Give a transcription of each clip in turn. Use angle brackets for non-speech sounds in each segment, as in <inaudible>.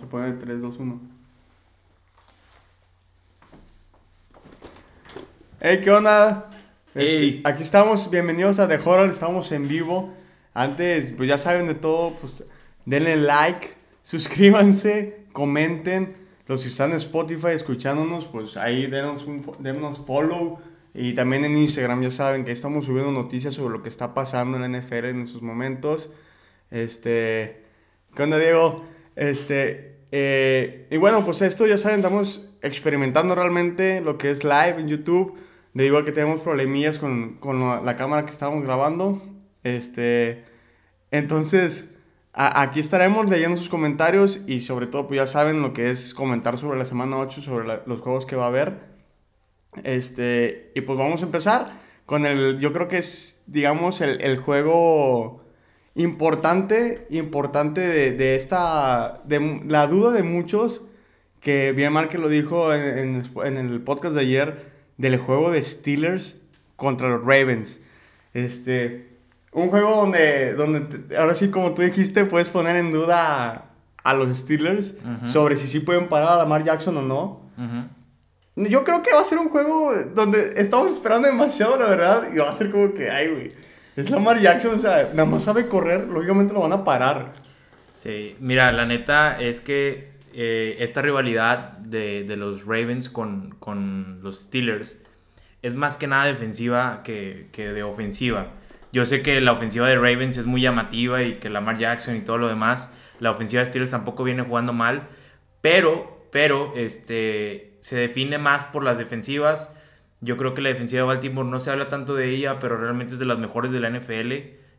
se pone 3, 2, 1. Hey, ¿qué onda? Este, Hey. aquí estamos, bienvenidos a The Horror, estamos en vivo. Antes, pues ya saben de todo, pues denle like, <laughs> suscríbanse, comenten. Los que están en Spotify escuchándonos, pues ahí denos, un, denos follow. Y también en Instagram, ya saben que estamos subiendo noticias sobre lo que está pasando en la NFL en estos momentos. Este, ¿qué onda, Diego? Este, eh, y bueno, pues esto ya saben, estamos experimentando realmente lo que es live en YouTube. Debido a que tenemos problemillas con, con la, cámara que estábamos grabando. Este, entonces, aquí estaremos leyendo sus comentarios y sobre todo, pues ya saben lo que es comentar sobre la semana 8, sobre los juegos que va a haber. Este, y pues vamos a empezar con el, yo creo que es, digamos, el, el juego importante, importante de, de esta, de la duda de muchos, que bien Marque lo dijo en, en- en el podcast de ayer, del juego de Steelers contra los Ravens. Este, un juego donde, donde ahora sí, como tú dijiste, puedes poner en duda a, a los Steelers Ujú. sobre si sí pueden parar a Lamar Jackson o no. Ujú. Yo creo que va a ser un juego donde estamos esperando demasiado, la verdad. Y va a ser como que, ay, güey. Es Lamar Jackson, o sea, nada más sabe correr, lógicamente lo van a parar. Sí, mira, la neta es que eh, esta rivalidad de, de los Ravens con, con los Steelers es más que nada defensiva que, que de ofensiva. Yo sé que la ofensiva de Ravens es muy llamativa y que Lamar Jackson y todo lo demás, la ofensiva de Steelers tampoco viene jugando mal, pero, pero, este, se define más por las defensivas. Yo creo que la defensiva de Baltimore no se habla tanto de ella, pero realmente es de las mejores de la NFL.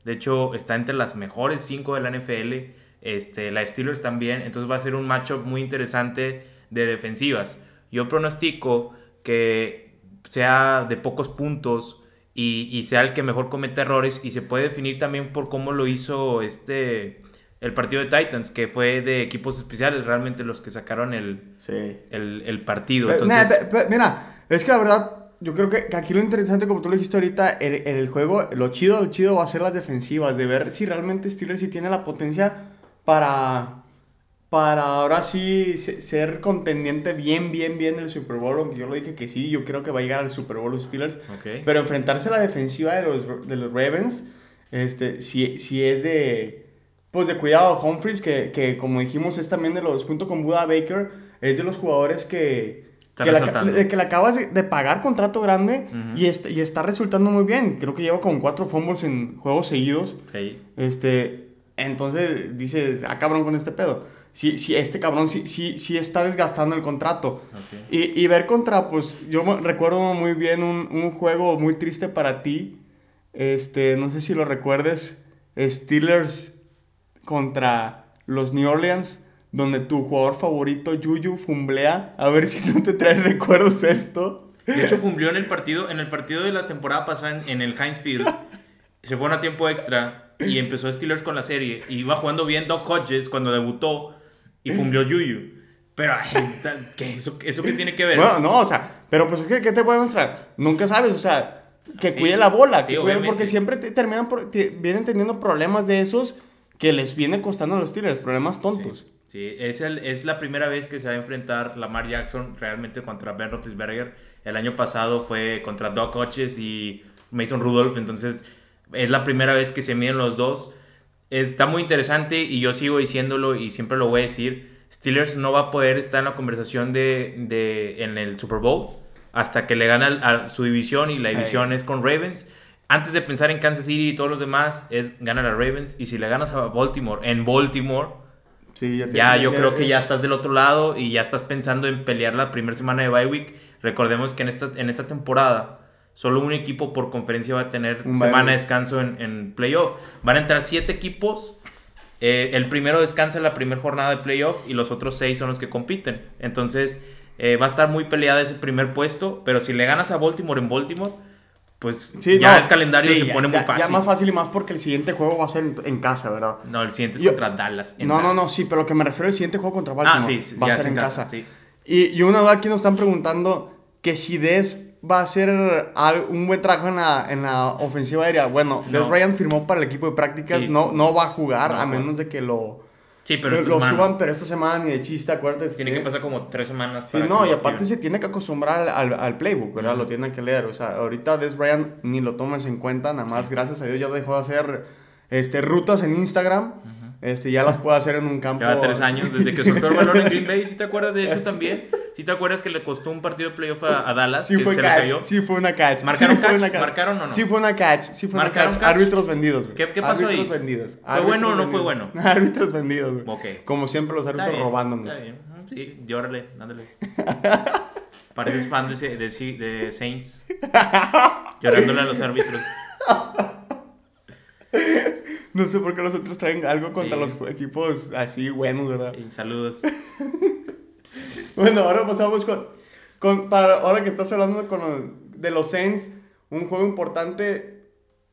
De hecho, está entre las mejores 5 de la NFL. Este, la Steelers también. Entonces va a ser un matchup muy interesante de defensivas. Yo pronostico que sea de pocos puntos y, y sea el que mejor cometa errores. Y se puede definir también por cómo lo hizo este, el partido de Titans, que fue de equipos especiales, realmente los que sacaron el, Sí. el, el partido. Entonces, mira, es que la verdad, yo creo que, que aquí lo interesante, como tú lo dijiste ahorita, el, el juego, lo chido, lo chido va a ser las defensivas, de ver si realmente Steelers sí tiene la potencia para, para ahora sí se- ser contendiente bien, bien, bien del Super Bowl, aunque yo lo dije que sí, yo creo que va a llegar al Super Bowl los Steelers, ok. pero enfrentarse a la defensiva de los, de los Ravens, este, si, si es de, pues de cuidado, Humphries, que, que como dijimos es también de los, junto con Buda Baker, es de los jugadores que, que, la, resaltando. de que le acabas de, pagar contrato grande y, est- y está resultando muy bien. Creo que lleva como cuatro fumbles en juegos seguidos. Sí. Este, entonces dices, ah, cabrón con este pedo. Si, si este cabrón sí, sí, sí está desgastando el contrato. Y, y ver contra, pues, yo recuerdo muy bien un, un juego muy triste para ti. Este, no sé si lo recuerdes. Steelers contra los New Orleans, donde tu jugador favorito, Juju, fumblea. A ver si no te trae recuerdos esto. De hecho, cumplió en el partido, en el partido de la temporada pasada en, en el Heinz Field. Se fueron a tiempo extra y empezó Steelers con la serie. Y iba jugando bien Doc Hodges cuando debutó y cumplió Yuyu. Pero, ¿qué? ¿Eso, ¿Eso qué tiene que ver? Bueno, no, o sea, pero pues, ¿qué, qué te puede mostrar? Nunca sabes, o sea, que Sí, cuide la bola, sí, que cuide, porque siempre te- terminan por- te- vienen teniendo problemas de esos que les viene costando a los Steelers, problemas tontos. Sí, es, el, es la primera vez que se va a enfrentar Lamar Jackson realmente contra Ben Roethlisberger. El año pasado fue contra Doc Hodges y Mason Rudolph, entonces es la primera vez que se miden los dos. Está muy interesante y yo sigo diciéndolo y siempre lo voy a decir. Steelers no va a poder estar en la conversación de, de- en el Super Bowl hasta que le gana a su división y la división es con Ravens. Antes de pensar en Kansas City y todos los demás, es ganar a Ravens. Y si le ganas a Baltimore en Baltimore, Sí, te- ya, yo creo que ya estás del otro lado y ya estás pensando en pelear la primera semana de bye week. Recordemos que en esta, en esta temporada solo un equipo por conferencia va a tener Un semana de descanso en, en playoff. Van a entrar siete equipos. eh, el primero descansa en la primera jornada de playoff y los otros seis son los que compiten. Entonces eh, va a estar muy peleada ese primer puesto. Pero si le ganas a Baltimore en Baltimore, pues Sí, ya no, el calendario sí, se pone ya- muy fácil. Ya más fácil y más porque el siguiente juego va a ser en, en casa, ¿verdad? No, el siguiente es Yo- contra Dallas. No, no, Dallas. no, sí, pero lo que me refiero al siguiente juego contra Baltimore Ah, sí, sí, va a ser en casa. casa, sí. Y, y una duda aquí nos están preguntando que si Des va a al- un buen trabajo en la, en la ofensiva aérea. Bueno, Des No. Bryant firmó para el equipo de prácticas, no, no va a jugar No, a menos de que lo, Sí, pero lo, suban, pero esta semana ni de chiste, acuérdate. Tiene que pasar como tres semanas. Sí, para no, y aparte se tiene que acostumbrar al, al- al playbook, ¿verdad? Lo tiene que leer. O sea, ahorita Des Bryant ni lo tomes en cuenta, nada más, gracias a Dios, ya dejó de hacer este, rutas en Instagram. Este, ya las puede hacer en un campo. Lleva tres años desde que soltó el balón en Green Bay. ¿Sí te acuerdas de eso <laughs> también? ¿Sí te acuerdas que le costó un partido de playoff a, a Dallas? Sí que fue se le catch, cayó? sí fue una catch. ¿Marcaron sí catch? una ¿Marcaron o no? Sí fue una catch, sí fue una ¿Marcaron catch. catch? Árbitros vendidos, güey. ¿Qué- qué pasó Árbitros ahí? vendidos. ¿Fue Árbitros bueno o no fue bueno? <laughs> Árbitros vendidos, güey. Como siempre los Está árbitros bien, robándonos. está bien. Mm, Sí, llórale, ándale. <laughs> Pareces fan de, de, de Saints. Llorándole a los árbitros. <laughs> No sé por qué los otros traen algo contra Sí. los equipos así buenos, ¿verdad? Y saludos. <laughs> Bueno, ahora pasamos con, con para ahora que estás hablando con de los Saints, un juego importante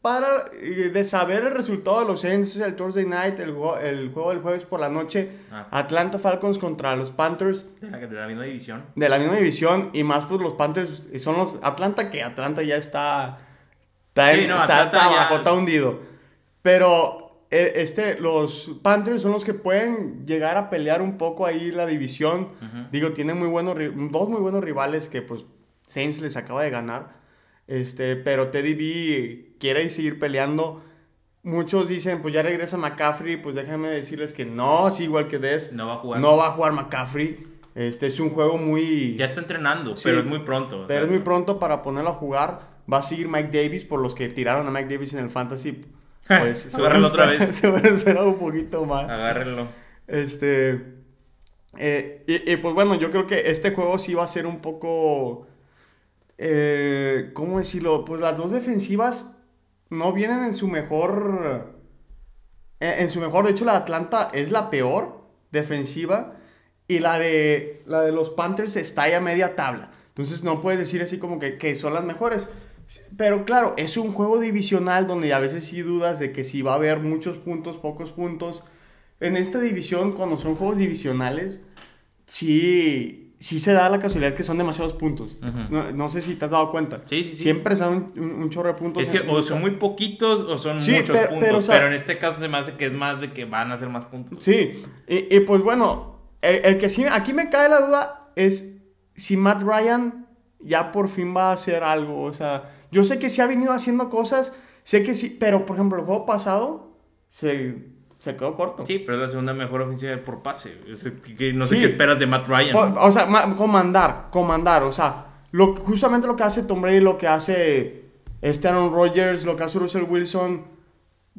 para eh, de saber el resultado de los Saints es el Thursday Night, el, juego- el juego del jueves por la noche, Ah. Atlanta Falcons contra los Panthers De la, de la misma división. de la misma división y más pues los Panthers son los Atlanta que Atlanta ya está está, en- Sí, no, está- está ya- abajo, está hundido. Pero eh, este los Panthers son los que pueden llegar a pelear un poco ahí la división. Digo, tienen muy buenos dos muy buenos rivales que pues Saints les acaba de ganar. Este, pero Teddy B quiere seguir peleando. Muchos dicen, pues ya regresa McCaffrey, pues déjenme decirles que no, sí, igual que Des. No va a jugar. No va a jugar McCaffrey. Este es un juego muy. Ya está entrenando, Sí. pero es muy pronto. o pero sea, es muy pronto para ponerlo a jugar. Va a seguir Mike Davis por los que tiraron a Mike Davis en el Fantasy. Pues Agárralo otra <laughs> vez. Se hubieran esperado un poquito más. Agárrenlo. Este. eh, y, y, pues bueno, yo creo que este juego sí va a ser un poco. eh, ¿Cómo decirlo? Pues las dos defensivas no vienen en su mejor. En, en su mejor. De hecho, la de Atlanta es la peor defensiva. Y la de, la de los Panthers está ahí a media tabla. Entonces no puedes decir así como que, que son las mejores. Pero claro, es un juego divisional donde a veces sí dudas de que si va a haber muchos puntos, pocos puntos. En esta división, cuando son juegos divisionales, sí, sí se da la casualidad que son demasiados puntos. Ujú. no, no sé si te has dado cuenta. Sí, sí, sí. Siempre da un, un- chorro de puntos. Es que o son muy poquitos o son Sí, muchos pero- puntos. pero, Pero, o sea- en este caso se me hace que es más de que van a ser más puntos. Sí, y, y pues bueno, el, el que sí, aquí me cae la duda es si Matt Ryan ya por fin va a hacer algo. O sea, yo sé que sí ha venido haciendo cosas, sé que sí, pero por ejemplo, el juego pasado se, se quedó corto. Sí, pero es la segunda mejor ofensiva por pase. Es que no sé Sí. qué esperas de Matt Ryan. Po- O sea, ma- comandar, comandar, o sea, lo, justamente lo que hace Tom Brady, lo que hace este Aaron Rodgers, lo que hace Russell Wilson,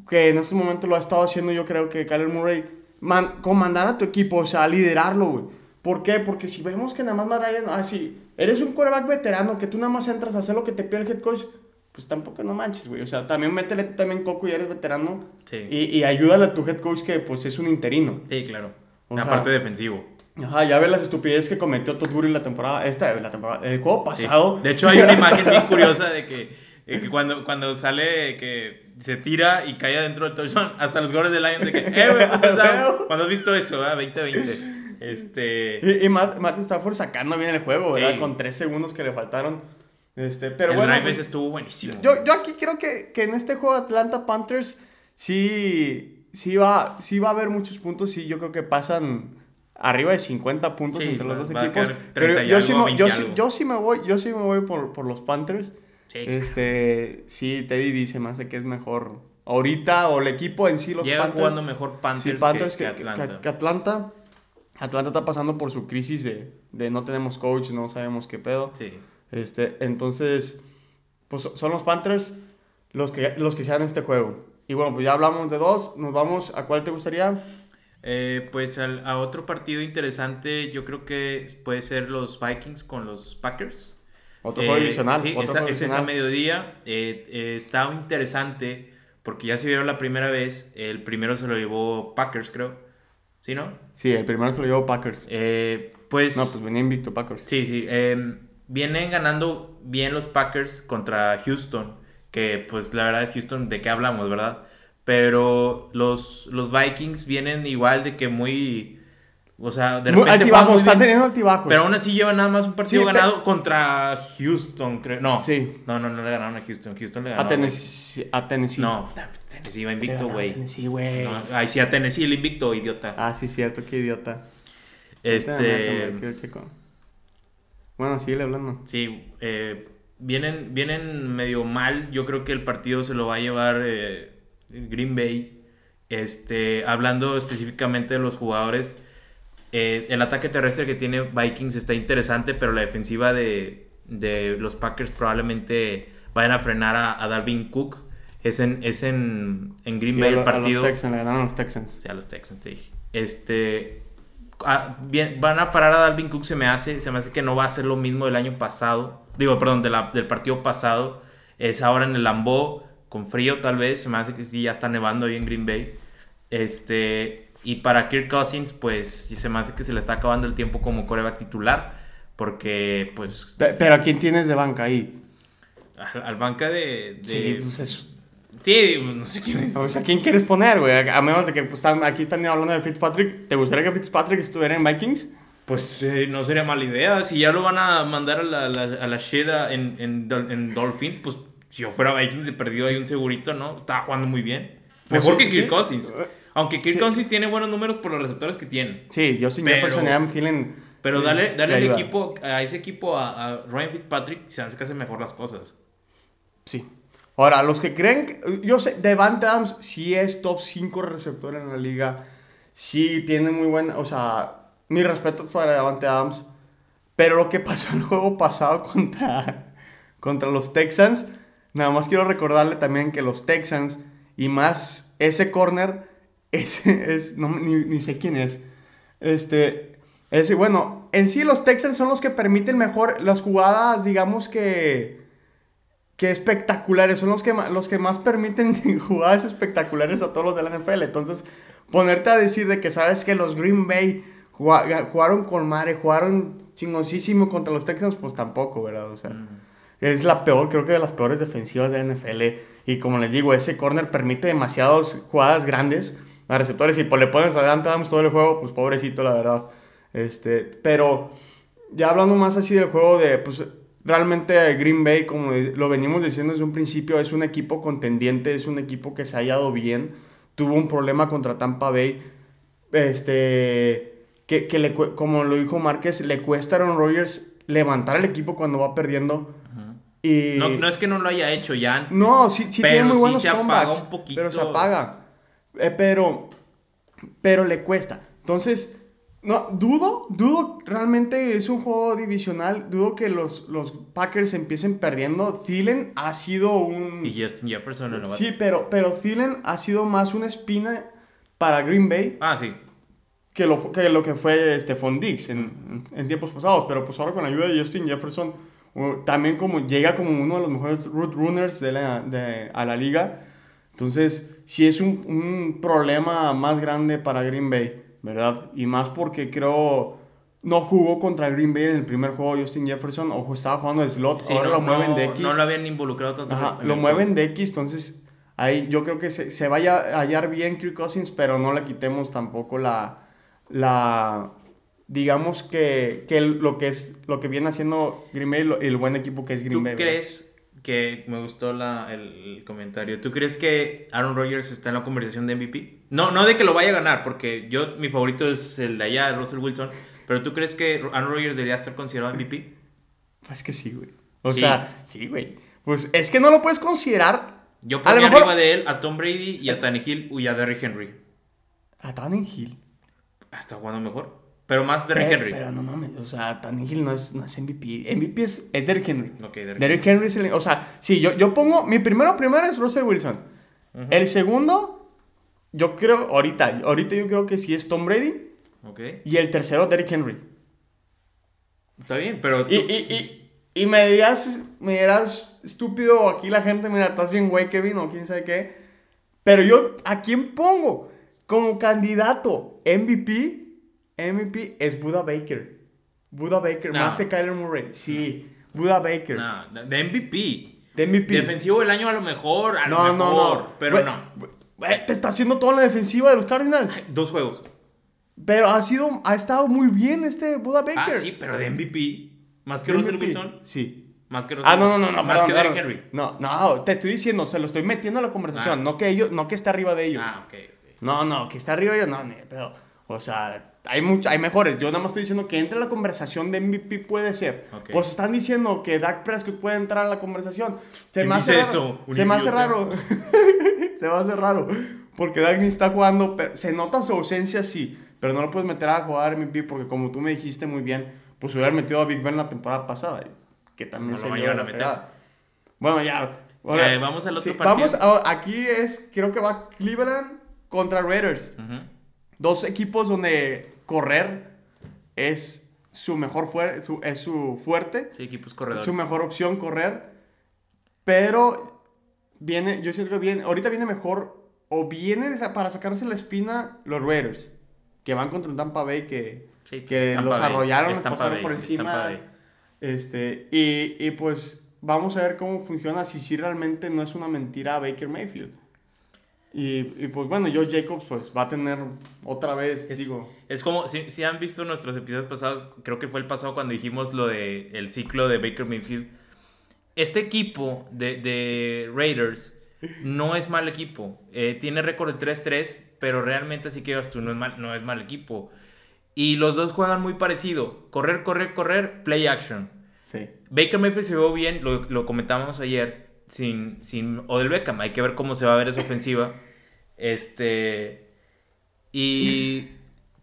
que en este momento lo ha estado haciendo yo creo que Kyler Murray, man, comandar a tu equipo, o sea, liderarlo, güey. ¿Por qué? Porque si vemos que nada más Matt Ryan, ah, sí, eres un quarterback veterano, que tú nada más entras a hacer lo que te pide el head coach, pues tampoco no manches, güey. O sea, también métele también coco y eres veterano. Sí. Y, y ayúdale a tu head coach que pues es un interino. Sí, claro. O La sea, parte defensivo. Ajá, ya ves las estupideces que cometió Todd Gurley la temporada, esta, la temporada, el juego Sí. pasado. De hecho, hay una <laughs> imagen bien curiosa de que, que cuando, cuando sale que se tira y cae adentro del touchdown, hasta los goles del Lions de que, eh, güey, <laughs> touchdown". Cuando has visto eso, ah? 2020. Este. Y, y Matt, Matt Stafford sacando bien el juego, ¿verdad? Sí. Con tres segundos que le faltaron. Este, pero el bueno, drive pues, estuvo buenísimo. yo, yo aquí creo que, que en este juego Atlanta Panthers sí, sí, va, sí va a haber muchos puntos y yo creo que pasan arriba de 50 puntos Sí, entre los va- dos va equipos. Pero 30 y yo, sí, me- yo, 20 sí, yo sí me voy, yo sí me voy por, por los Panthers. Sí. Este, sí, Teddy me hace que es mejor ahorita o el equipo en sí, los Llegan Panthers. jugando mejor Panthers, Sí, Panthers que, que, que que- Atlanta. que Atlanta. Atlanta está pasando por su crisis de, de no tenemos coach, no sabemos qué pedo. Sí. Este, entonces, pues son los Panthers los que, los que sean este juego. Y bueno, pues ya hablamos de dos, nos vamos, ¿a cuál te gustaría? Eh, pues al- a otro partido interesante, yo creo que puede ser los Vikings con los Packers. Otro Eh, juego divisional. Sí, otro esa- juego es a divisional. mediodía. Eh, eh, está interesante porque ya se vieron la primera vez. El primero se lo llevó Packers, creo. ¿Sí, no? Sí, el primero se lo llevó Packers. Eh, pues, no, pues venía invicto Packers. sí, sí. eh, vienen ganando bien los Packers contra Houston. Que pues la verdad, Houston, ¿de qué hablamos, verdad? Pero los, los Vikings vienen igual de que muy... O sea, de repente. altibajos, están teniendo altibajos. Pero aún así llevan nada más un partido Sí, ganado contra Houston, creo. No. Sí. No, no, no le ganaron a Houston. Houston le ganó. a Tennessee. A Tennessee. No, Tennessee va invicto, güey. Tennessee, güey. No, Ay, sí, a Tennessee el invicto, idiota. Ah, sí, cierto, qué idiota. este. Bueno, síguele hablando. Sí, eh, vienen, vienen medio mal. Yo creo que el partido se lo va a llevar eh, Green Bay. Este, hablando específicamente de los jugadores, eh, el ataque terrestre que tiene Vikings está interesante, pero la defensiva de, de los Packers probablemente vayan a frenar a, a Dalvin Cook. Es en, es en, en Green Sí, Bay el partido. A los Texans, le ganaron a los Texans. Sí, a los Texans, te dije. Este. ah, bien, van a parar a Dalvin Cook, se me hace. Se me hace que no va a ser lo mismo del año pasado. Digo, perdón, de la- del partido pasado. Es ahora en el Lambeau, con frío tal vez. Se me hace que sí, ya está nevando ahí en Green Bay. Este. Y para Kirk Cousins, pues se me hace que se le está acabando el tiempo como coreback titular. Porque, pues, Pe- Pero ¿a quién tienes de banca ahí? al, al banca de. de- Sí, pues es- Sí, pues, no sé quién es. O sea, ¿quién quieres poner, güey? A menos de que pues, están, aquí están hablando de Fitzpatrick. ¿Te gustaría que Fitzpatrick estuviera en Vikings? Pues eh, no sería mala idea. Si ya lo van a mandar a la, la- a la Sheda en, en, en Dolphins, pues si yo fuera Vikings de perdido hay un segurito, ¿no? Estaba jugando muy bien. Pues Mejor sí, que Kirk sí. Cousins. Aunque Kirk Sí. Cousins tiene buenos números por los receptores que tiene. Sí, Justin Pero- Jefferson Adam Thielen. Pero eh, dale, le dale el equipo, a ese equipo, a, a Ryan Fitzpatrick, se hace que hace mejor las cosas. Sí. Ahora, los que creen que... Yo sé, Devante Adams sí es top 5 receptor en la liga. Sí tiene muy buena... O sea, mi respeto para Devante Adams. Pero lo que <laughs> pasó en el juego pasado contra, contra los Texans... Nada más quiero recordarle también que los Texans y más ese corner... Ese es... No, ni, ni sé quién es. Este... Ese, bueno, en sí los Texans son los que permiten mejor las jugadas, digamos que que espectaculares, son los que, los que más permiten <laughs> jugadas espectaculares a todos los de la NFL. Entonces, ponerte a decir de que sabes que los Green Bay jugaron con madre, jugaron chingoncísimo contra los Texans, pues tampoco, ¿verdad? O sea, es la peor, creo que de las peores defensivas de la NFL. Y como les digo, ese corner permite demasiadas jugadas grandes a receptores. Y pues le pones adelante Adams todo el juego, pues pobrecito, la verdad. Este, pero ya hablando más así del juego de, pues realmente Green Bay, como lo venimos diciendo desde un principio, es un equipo contendiente, es un equipo que se ha hallado bien. Tuvo un problema contra Tampa Bay, este, que, que le, como lo dijo Márquez, le cuesta a Aaron Rodgers levantar el equipo cuando va perdiendo. Y... No, no es que no lo haya hecho ya antes. No, sí, sí Pero tiene muy sí buenos se apaga comebacks, un poquito. Pero se apaga. Eh, pero, pero le cuesta. Entonces, no, dudo, dudo, realmente es un juego divisional. Dudo que los, los Packers empiecen perdiendo. Thielen ha sido un... Y Justin Jefferson, novato. Sí, pero, pero Thielen ha sido más una espina para Green Bay Ah, sí. que lo, que lo que fue Stephon Diggs en, en tiempos pasados. Pero pues ahora con la ayuda de Justin Jefferson, también como llega como uno de los mejores root runners de la, de, a la liga. Entonces, sí es un, un problema más grande para Green Bay, ¿verdad? Y más porque creo no jugó contra Green Bay en el primer juego Justin Jefferson, o estaba jugando de slot, Sí, ahora no, lo mueven no- de X. No lo habían involucrado tanto. Ajá, lo mueven de X, entonces ahí yo creo que se, se vaya a hallar bien Kirk Cousins, pero no le quitemos tampoco la, la digamos que, que lo que es lo que viene haciendo Green Bay, lo- el buen equipo que es Green ¿Tú Bay. ¿verdad? crees que me gustó la, el, el comentario? ¿Tú crees que Aaron Rodgers está en la conversación de MVP? No, no de que lo vaya a ganar, porque yo mi favorito es el de allá, Russell Wilson. Pero ¿tú crees que Aaron Rodgers debería estar considerado MVP? Pues que sí, güey. O Sí. sea, sí, güey. Pues es que no lo puedes considerar Yo mejor- arriba de él a Tom Brady y a Tannehill y a Derrick Henry. a Tannehill. Está jugando mejor. Pero más Derrick Pero, Henry. pero no mames, o sea, Tannehill no es, no es MVP. MVP es, es Derrick Henry. Ok, Derrick Derrick Henry es el. O sea, sí, yo, yo pongo. Mi primero, primero es Russell Wilson. El segundo, yo creo, ahorita, ahorita yo creo que sí es Tom Brady. Ok. Y el tercero, Derrick Henry. Está bien, pero tú- Y, y, y, y me dirás, me dirás, estúpido, aquí la gente, mira, estás bien güey, Kevin, o quién sabe qué. Pero yo, ¿a quién pongo? Como candidato MVP, MVP es Buda Baker. Buda Baker, No. más que Kyler Murray. Sí, Buda Baker. Nah, de MVP. De MVP. Defensivo del año a lo mejor, a no, lo no, mejor, no. pero Güey, no. te está haciendo toda la defensiva de los Cardinals. <laughs> Dos juegos. Pero ha sido, ha estado muy bien este Buda Baker. Ah, sí, pero de MVP. Más que Russell. Wilson. Sí. Más que Russell Ah, no, no, no, no. Más perdón, que. Derrick Henry. No, no, te estoy diciendo, se lo estoy metiendo a la conversación. Ah. No que ellos, no que esté arriba de ellos. Ah, ok. ok. No, no, que está arriba de ellos, no, ni de pedo. O sea, hay, mucho, hay mejores. Yo nada más estoy diciendo que entre la conversación de MVP puede ser. Pues están diciendo que Dak Prescott puede entrar a la conversación. Se ¿Quién me hace raro. eso? Se me hace raro. <laughs> se me hace raro. Porque Dak ni está jugando. Se nota su ausencia, sí. Pero no lo puedes meter a jugar MVP porque, como tú me dijiste muy bien, pues hubiera metido a Big Ben la temporada pasada. Que también No se lo vio la meter. Bueno, ya. Eh, vamos al otro sí, partido. Vamos a- aquí es, creo que va Cleveland contra Raiders. Dos equipos donde correr es su mejor fuer- su- es su fuerte. Sí, equipos Es corredores. su mejor opción correr. Pero viene, yo siento que viene, ahorita viene mejor o viene para sacarse la espina los Raiders. Que van contra un Tampa Bay que, Sí, pues, que Tampa los Bay, arrollaron, Tampa pasaron Bay, por encima. Este, y, y pues vamos a ver cómo funciona si sí realmente no es una mentira Baker Mayfield. Y, y pues bueno, Joe Jacobs pues va a tener otra vez, Es, digo, es como, si, si han visto nuestros episodios pasados, creo que fue el pasado cuando dijimos lo de el ciclo de Baker Mayfield. Este equipo de, de Raiders no es mal equipo. Eh, tiene récord de 3-3, pero realmente así que digas tú, no es, mal, no es mal equipo. Y los dos juegan muy parecido. Correr, correr, correr, play action. sí. Baker Mayfield se vio bien, lo, lo comentábamos ayer, sin, sin Odell Beckham. Hay que ver cómo se va a ver esa ofensiva. Este. Y.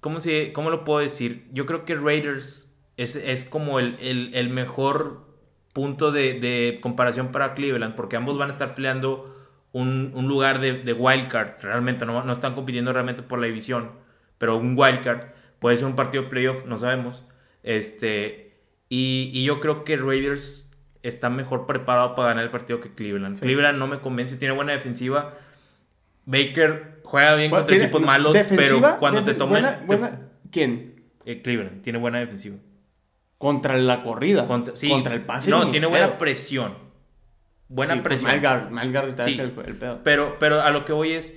¿Cómo, se, ¿Cómo lo puedo decir? Yo creo que Raiders es, es como el, el- el mejor punto de, de comparación para Cleveland, porque ambos van a estar peleando un, un lugar de, de wildcard. Realmente, no, no están compitiendo realmente por la división, pero un wildcard. Puede ser un partido playoff, no sabemos. Este. Y, y yo creo que Raiders está mejor preparado para ganar el partido que Cleveland. Sí. Cleveland no me convence, tiene buena defensiva. Baker juega bien Bueno, contra equipos malos, pero cuando te tomen... buena- te- ¿Quién? eh, Cleveland tiene buena defensiva. Contra la corrida. Contra, sí, contra el pase. No, tiene pedo. buena presión. Buena Sí, pues, presión. Garrett, Miles Garrett Sí. el, el pedo. Pero, pero a lo que voy es,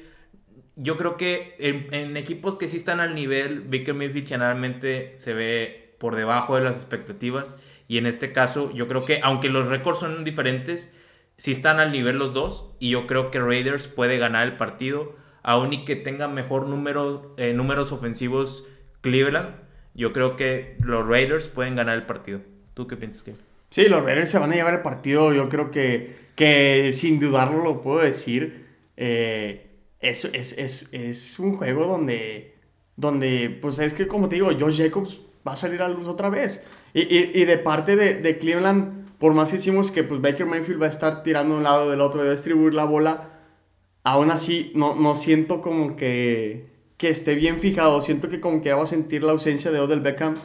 yo creo que en, en equipos que sí están al nivel, Baker Mayfield generalmente se ve por debajo de las expectativas. Y en este caso, yo creo que, aunque los récords son diferentes, sí están al nivel los dos. Y yo creo que Raiders puede ganar el partido, aun y que tenga mejor número, eh, números ofensivos Cleveland. Yo creo que los Raiders pueden ganar el partido. ¿Tú qué piensas, que Sí, los Raiders se van a llevar el partido. Yo creo que, que sin dudarlo lo puedo decir. eh, es, es, es, es un juego donde, donde, pues es que como te digo, Josh Jacobs va a salir a luz otra vez. Y, y, y de parte de, de Cleveland, por más que decimos que pues Baker Mayfield va a estar tirando de un lado del otro, de distribuir la bola, aún así no, no siento como que, que esté bien fijado. Siento que como que va a sentir la ausencia de Odell Beckham.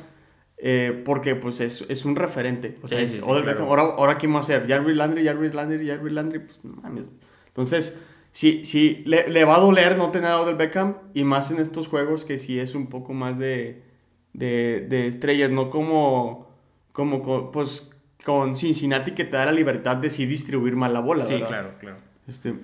eh, porque pues es, es un referente. O sea, Sí, es sí, sí, Odell claro. Beckham. Ahora, ahora ¿quién va a ser? Jarvis Landry, Jarvis Landry, Jarvis Landry. Pues no mames. Entonces, sí, sí, le, le va a doler no tener a Odell Beckham. Y más en estos juegos que sí es un poco más de, de, de estrellas. No como, como co- pues, con Cincinnati que te da la libertad de sí distribuir más la bola. Sí, ¿verdad? claro, claro. Este,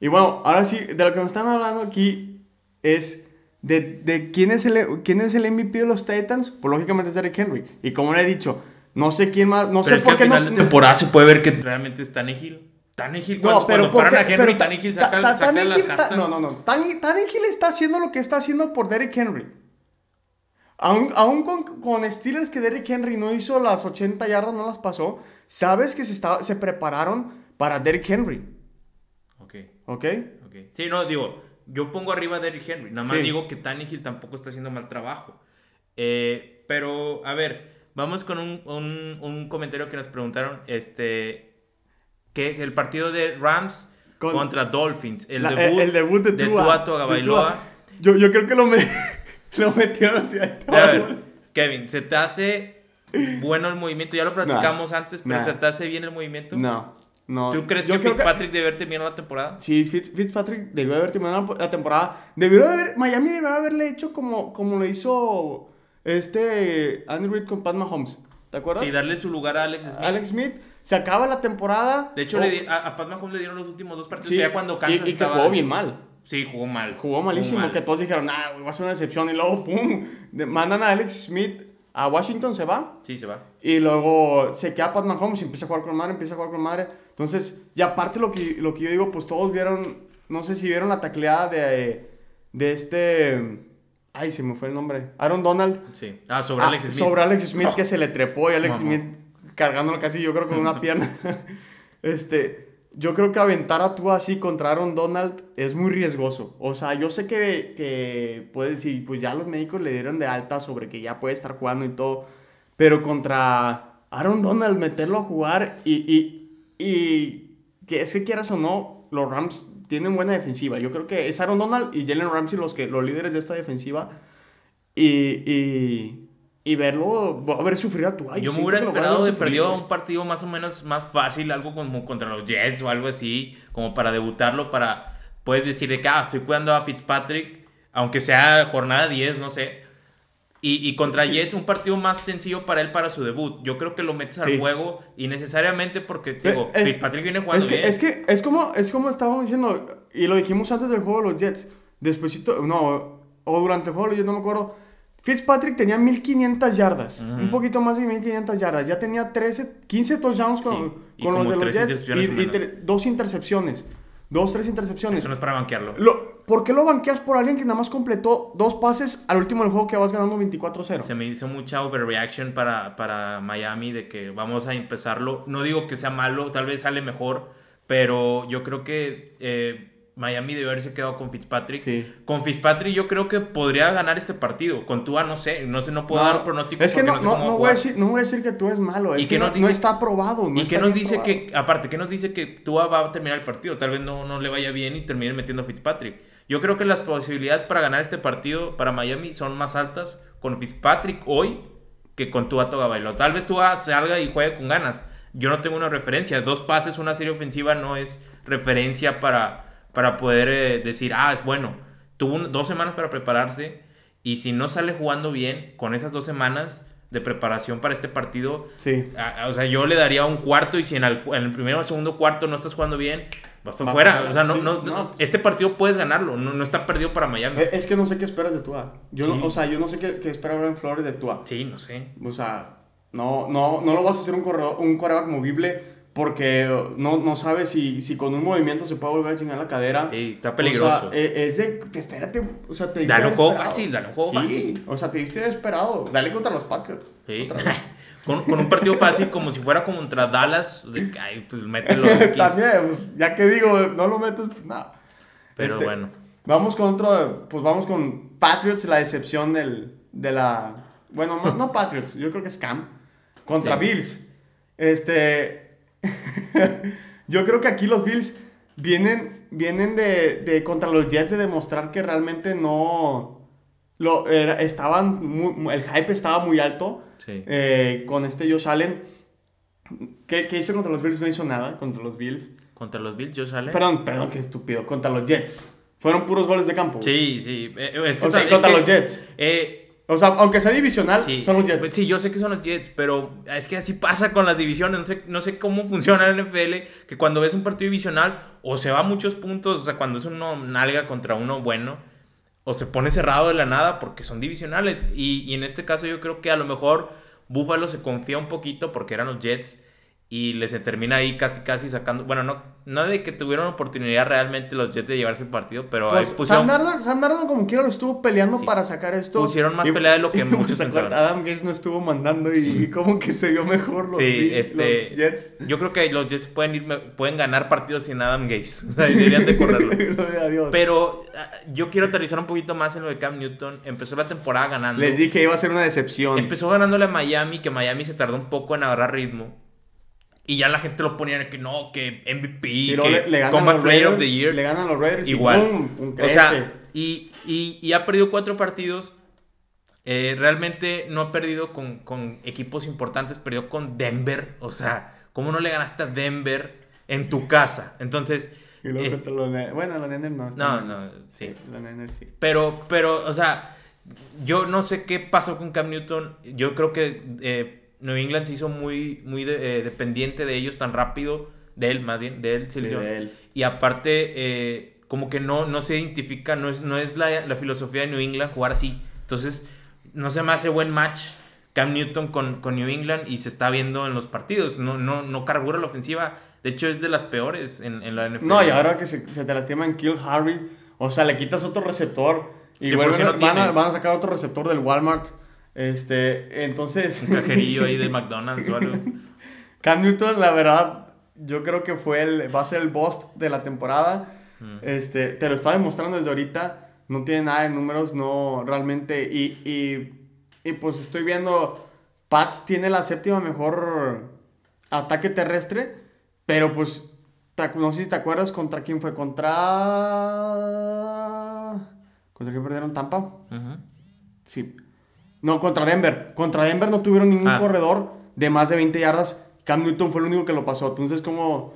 y bueno, ahora sí, de lo que me están hablando aquí es de, de quién, es el, quién es el MVP de los Titans. Pues lógicamente es Derrick Henry. Y como le he dicho, no sé quién más, no Pero sé es que por al qué final no. de temporada se puede ver que realmente es Tannehill. Tannehill, cuando, No, pero cuando paran a porque- Henry, pero Ta- Tannehill Ta- saca, Ta- saca las Tannehill ta- castas. No, no, no. Tanne- Tannehill está haciendo lo que está haciendo por Derrick Henry. Aún, aún con, con Steelers que Derrick Henry no hizo las 80 yardas, no las pasó, sabes que se, estaba, se prepararon para Derrick Henry. Ok, ¿Ok? ok. Sí, no, digo, yo pongo arriba a Derrick Henry. Nada más Sí. digo que Tannehill tampoco está haciendo mal trabajo. Eh, pero, a ver, vamos con un, un- un comentario que nos preguntaron. Este, que el partido de Rams Con- contra Dolphins. El La- debut, el debut de de Tua. Yo, yo creo que lo, me- <laughs> <laughs> lo metieron hacia A ver, Kevin, ¿se te hace bueno el movimiento? Ya lo platicamos antes, pero Nah. ¿se te hace bien el movimiento? No, no. ¿Tú crees Yo que Fitzpatrick debe haber terminado la temporada? Sí, Fitz- Fitzpatrick debió haber terminado la temporada. Debió de haber, Miami debió haberle hecho como, como lo hizo este Andy Reid con Pat Mahomes. ¿Te acuerdas? Sí, darle su lugar a Alex Smith. Alex Smith se acaba la temporada. De hecho, Oh, le di- a, a Pat Mahomes le dieron los últimos dos partidos. sí, ya cuando y, Kansas y que estaba... jugó bien mal. Sí, jugó mal. Jugó malísimo, mal. que todos dijeron, ah, güey, va a ser una decepción. Y luego, pum, mandan a Alex Smith a Washington, se va. Sí, se va. Y luego se queda Pat Mahomes y empieza a jugar con madre, empieza a jugar con madre. Entonces, y aparte lo que, lo que yo digo, pues todos vieron, no sé si vieron la tacleada de, de este, ay, se me fue el nombre, Aaron Donald. Sí. Ah, sobre Ah, Alex Smith. Sobre Alex Smith que se le trepó y Alex. Smith cargándolo casi, yo creo, con una <laughs> pierna. <laughs> este, yo creo que aventar a tú así contra Aaron Donald es muy riesgoso. O sea, yo sé que, que puedes decir, pues ya los médicos le dieron de alta sobre que ya puede estar jugando y todo. Pero contra Aaron Donald, meterlo a jugar y, y, y que es que quieras o no, los Rams tienen buena defensiva. Yo creo que es Aaron Donald y Jalen Ramsey los, que, los líderes de esta defensiva. Y, y, y verlo, a ver sufrir a tu Yo me hubiera esperado de perdido un partido más o menos más fácil, algo como contra los Jets o algo así, como para debutarlo, para puedes decir de que ah, estoy cuidando a Fitzpatrick, aunque sea jornada 10, no sé. Y, y contra Sí. Jets, un partido más sencillo para él para su debut. Yo creo que lo metes al Sí. juego innecesariamente porque, Pe- digo, es- Fitzpatrick viene jugando Es que, bien. es que es como, es como estábamos diciendo, y lo dijimos antes del juego de los Jets, despuésito, no, o durante el juego de los Jets, no me acuerdo. Fitzpatrick tenía 1500 yardas, un poquito más de 1500 yardas. Ya tenía 13, 15 touchdowns con, Sí, y con los de los Jets y, dos intercepciones. Dos, tres intercepciones. Eso no es para banquearlo. Lo- ¿Por qué lo banqueas por alguien que nada más completó dos pases al último del juego que vas ganando 24-0? Se me hizo mucha overreaction para, para Miami de que vamos a empezarlo. No digo que sea malo, tal vez sale mejor, pero yo creo que eh, Miami debe haberse quedado con Fitzpatrick. Sí. Con Fitzpatrick yo creo que podría ganar este partido. Con Tua no sé, no sé, no puedo dar pronóstico Es que porque no, sé no, no voy a decir, no voy a decir que tú es malo. Es ¿Y que qué no, no está aprobado. No ¿Y qué nos dice probado. que, aparte, qué nos dice que Tua va a terminar el partido? Tal vez no, no le vaya bien y termine metiendo a Fitzpatrick. Yo creo que las posibilidades para ganar este partido para Miami son más altas con Fitzpatrick hoy que con Tua Tagovailoa. Tal vez Tua salga y juegue con ganas. Yo no tengo una referencia. Dos pases, una serie ofensiva no es referencia para, para poder eh, decir, ah, es bueno. Tuvo un- dos semanas para prepararse y si no sale jugando bien con esas dos semanas de preparación para este partido, Sí. a- a- o sea, yo le daría un cuarto y si en el, en el primero o segundo cuarto no estás jugando bien, vas para afuera. O sea, no, no, sí, no- no. este partido puedes ganarlo, no, no está perdido para Miami. Eh, Es que no sé qué esperas de Tua. Yo no- Sí. o sea, yo no sé qué, qué espera Brian Flores de Tua. Sí, no sé. O sea, no, no, no lo vas a hacer un, corredor, un coreback movible porque no, no sabes si, si con un movimiento se puede volver a chingar la cadera. Sí, está O peligroso. sea, eh, es de, espérate, o sea, te Dale un juego fácil, dale un juego sí, fácil. o sea, te diste desesperado. Dale contra los Patriots. Sí. <laughs> Con, con un partido fácil como si fuera contra Dallas, de ay, pues mételo. <laughs> También, pues, ya que digo, no lo metes, pues nada. Pero Este, bueno. Vamos con otro, pues vamos con Patriots, la decepción del, de la... Bueno, no, no Patriots, yo creo que es Cam. Contra Sí. Bills. Este... <laughs> yo creo que aquí los Bills vienen, vienen de, de contra los Jets de demostrar que realmente no... Lo, era- estaban muy- el hype estaba muy alto Sí. eh, con este Josh Allen. ¿Qué, ¿Qué hizo contra los Bills? No hizo nada contra los Bills. Contra los Bills, Josh Allen. Perdón, perdón, qué estúpido. Contra los Jets. Fueron puros goles de campo. Sí, sí. eh, es que O sea, es contra que, los Jets. eh, O sea, aunque sea divisional, Sí, son los Jets. Pues sí, yo sé que son los Jets, pero es que así pasa con las divisiones. No sé, no sé cómo funciona el NFL, que cuando ves un partido divisional, o se va a muchos puntos, o sea, cuando es uno nalga contra uno bueno, o se pone cerrado de la nada porque son divisionales. Y, y en este caso yo creo que a lo mejor Buffalo se confía un poquito porque eran los Jets y les termina ahí casi casi sacando, bueno, no, no de que tuvieron oportunidad realmente los Jets de llevarse el partido, pero ahí Pues, pusieron, Sam, Darnold, Sam Darnold como quiera lo estuvo peleando Sí. para sacar esto. Pusieron más pelea de lo que <laughs> y, muchos pues. Adam Gates no estuvo mandando y, y <laughs> como que se vio mejor los, Sí, este- los Jets. Yo creo que los Jets pueden ir, pueden ganar partidos sin Adam Gaze. <laughs> O sea, deberían de correrlo. Gloria a Dios. Pero ah, yo quiero aterrizar un poquito más en lo de Cam Newton. Empezó la temporada ganando. Les dije que iba a ser una decepción. Empezó ganándole a Miami, que Miami se tardó un poco en agarrar ritmo. Y ya la gente lo ponía de que no, que MVP, Sí, que le, le Combat Player of the Year. le ganan los Raiders Igual. y. O sea, y, y, y ha perdido cuatro partidos. Eh, realmente no ha perdido con, con equipos importantes, perdió con Denver. O sea, ¿cómo no le ganaste a Denver en tu casa? Entonces, Y luego es- los Bueno, los Niners no. No, no, sí. Los Niners sí. pero, pero, o sea, yo no sé qué pasó con Cam Newton. Yo creo que eh, New England se hizo muy, muy de- eh, dependiente de ellos tan rápido, de él más bien, de él, Sí, Silvio. de él. Y aparte, eh, como que no, no se identifica, no es, no es la, la filosofía de New England jugar así. Entonces, no se me hace buen match Cam Newton con, con New England y se está viendo en los partidos. No, no, no carbura la ofensiva. De hecho, es de las peores en, en la NFL. No, y ahora que se, se te lastima en Kill Harry, o sea, le quitas otro receptor y Sí, vuelven si no a, van a sacar otro receptor del Walmart. Este, entonces, Un cajerillo ahí del <laughs> McDonald's o algo. Cam Newton, la verdad, yo creo que fue el, va a ser el boss de la temporada. Mm. Este, te lo está demostrando desde ahorita. No tiene nada de números, no realmente. Y, y, y pues estoy viendo. Pats tiene la séptima mejor ataque terrestre. Pero pues. te No sé si te acuerdas contra quién fue. Contra. ¿Contra quién perdieron? ¿Tampa? Sí. No, contra Denver. Contra Denver no tuvieron ningún Ah. corredor de más de 20 yardas. Cam Newton fue el único que lo pasó. Entonces, como.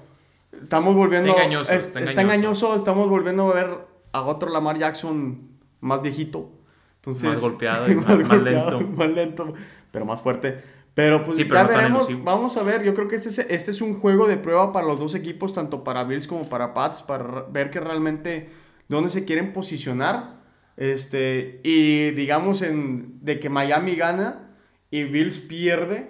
Estamos volviendo. Está engañoso, es- está está engañoso. engañoso. Estamos volviendo a ver a otro Lamar Jackson más viejito. Entonces, Más golpeado <laughs> y más- más lento. <laughs> Más lento, pero más fuerte. Pero pues Sí, pero ya no veremos. Vamos a ver. Yo creo que este es, este es un juego de prueba para los dos equipos, tanto para Bills como para Pats, para ver que realmente dónde se quieren posicionar. Este, y digamos en, de que Miami gana y Bills pierde,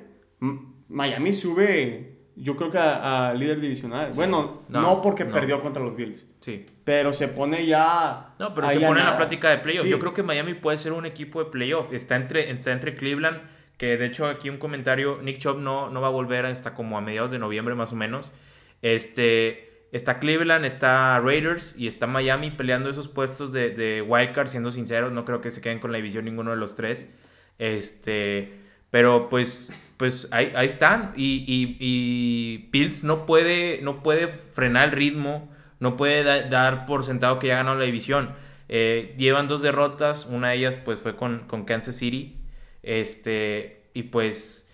Miami sube, yo creo que a, a líder divisional. Bueno, no, No, porque no. perdió contra los Bills, Sí. pero se pone ya... No, pero se pone en la plática de playoff. Sí. Yo creo que Miami puede ser un equipo de playoff. Está entre, está entre Cleveland, que de hecho aquí un comentario, Nick Chubb no, no va a volver hasta como a mediados de noviembre más o menos. Este, está Cleveland, está Raiders y está Miami peleando esos puestos de, de wildcard, siendo sinceros, no creo que se queden con la división ninguno de los tres. Este, pero pues, pues ahí, están. Y, y, y Bills no puede, no puede frenar el ritmo, no puede da- dar por sentado que ya ganó la división. Eh, llevan dos derrotas, una de ellas pues fue con, con Kansas City. Este, y pues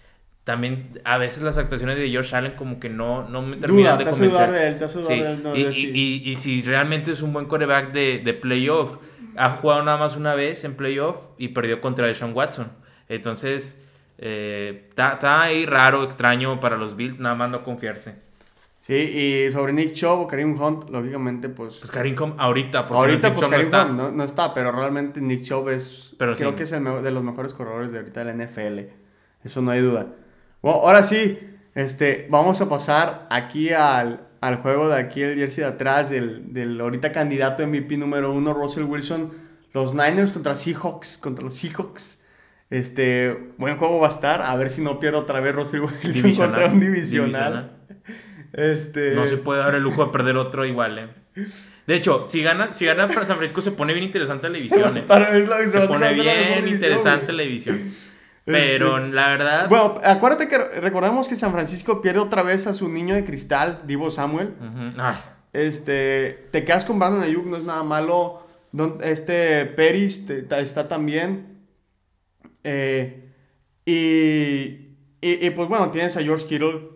también a veces las actuaciones de Josh Allen como que no, no me terminan Duda, de convencer. dudar de él, te hace dudar Sí, de él. no, y, de- y- sí. y- y si realmente es un buen quarterback de, de playoff, ha jugado nada más una vez en playoff y perdió contra Deshaun Watson. Entonces, eh, está está ahí raro, extraño para los Bills, nada más no confiarse. Sí, y sobre Nick Chubb o Kareem Hunt, lógicamente, pues... Pues Karim Com- ahorita, porque ahorita, Nick pues no está. Hunt no, no está, pero realmente Nick Chubb es... Pero creo sí. que es el de los mejores corredores de ahorita de la NFL. Eso no hay duda. Bueno, ahora sí, este, vamos a pasar aquí al, al juego de aquí, el jersey de atrás, del, del ahorita candidato MVP número uno, Russell Wilson. Los Niners contra Seahawks, contra los Seahawks. Este, buen juego va a estar. A ver si no pierdo otra vez Russell Wilson <laughs> Divisional, contra un divisional. Este... No se puede dar el lujo de perder otro igual, eh. De hecho, si gana, si gana San Francisco se pone bien interesante la <laughs> división, eh. Para- es lo que Se pone bien interesante la división. Pero la verdad... Bueno, acuérdate que recordamos que San Francisco pierde otra vez a su niño de cristal, Divo Samuel. ujú, ay, Este, te quedas con Brandon Ayuk, no es nada malo. Este Peris te- está también. Eh, y, y, y, pues bueno, tienes a George Kittle.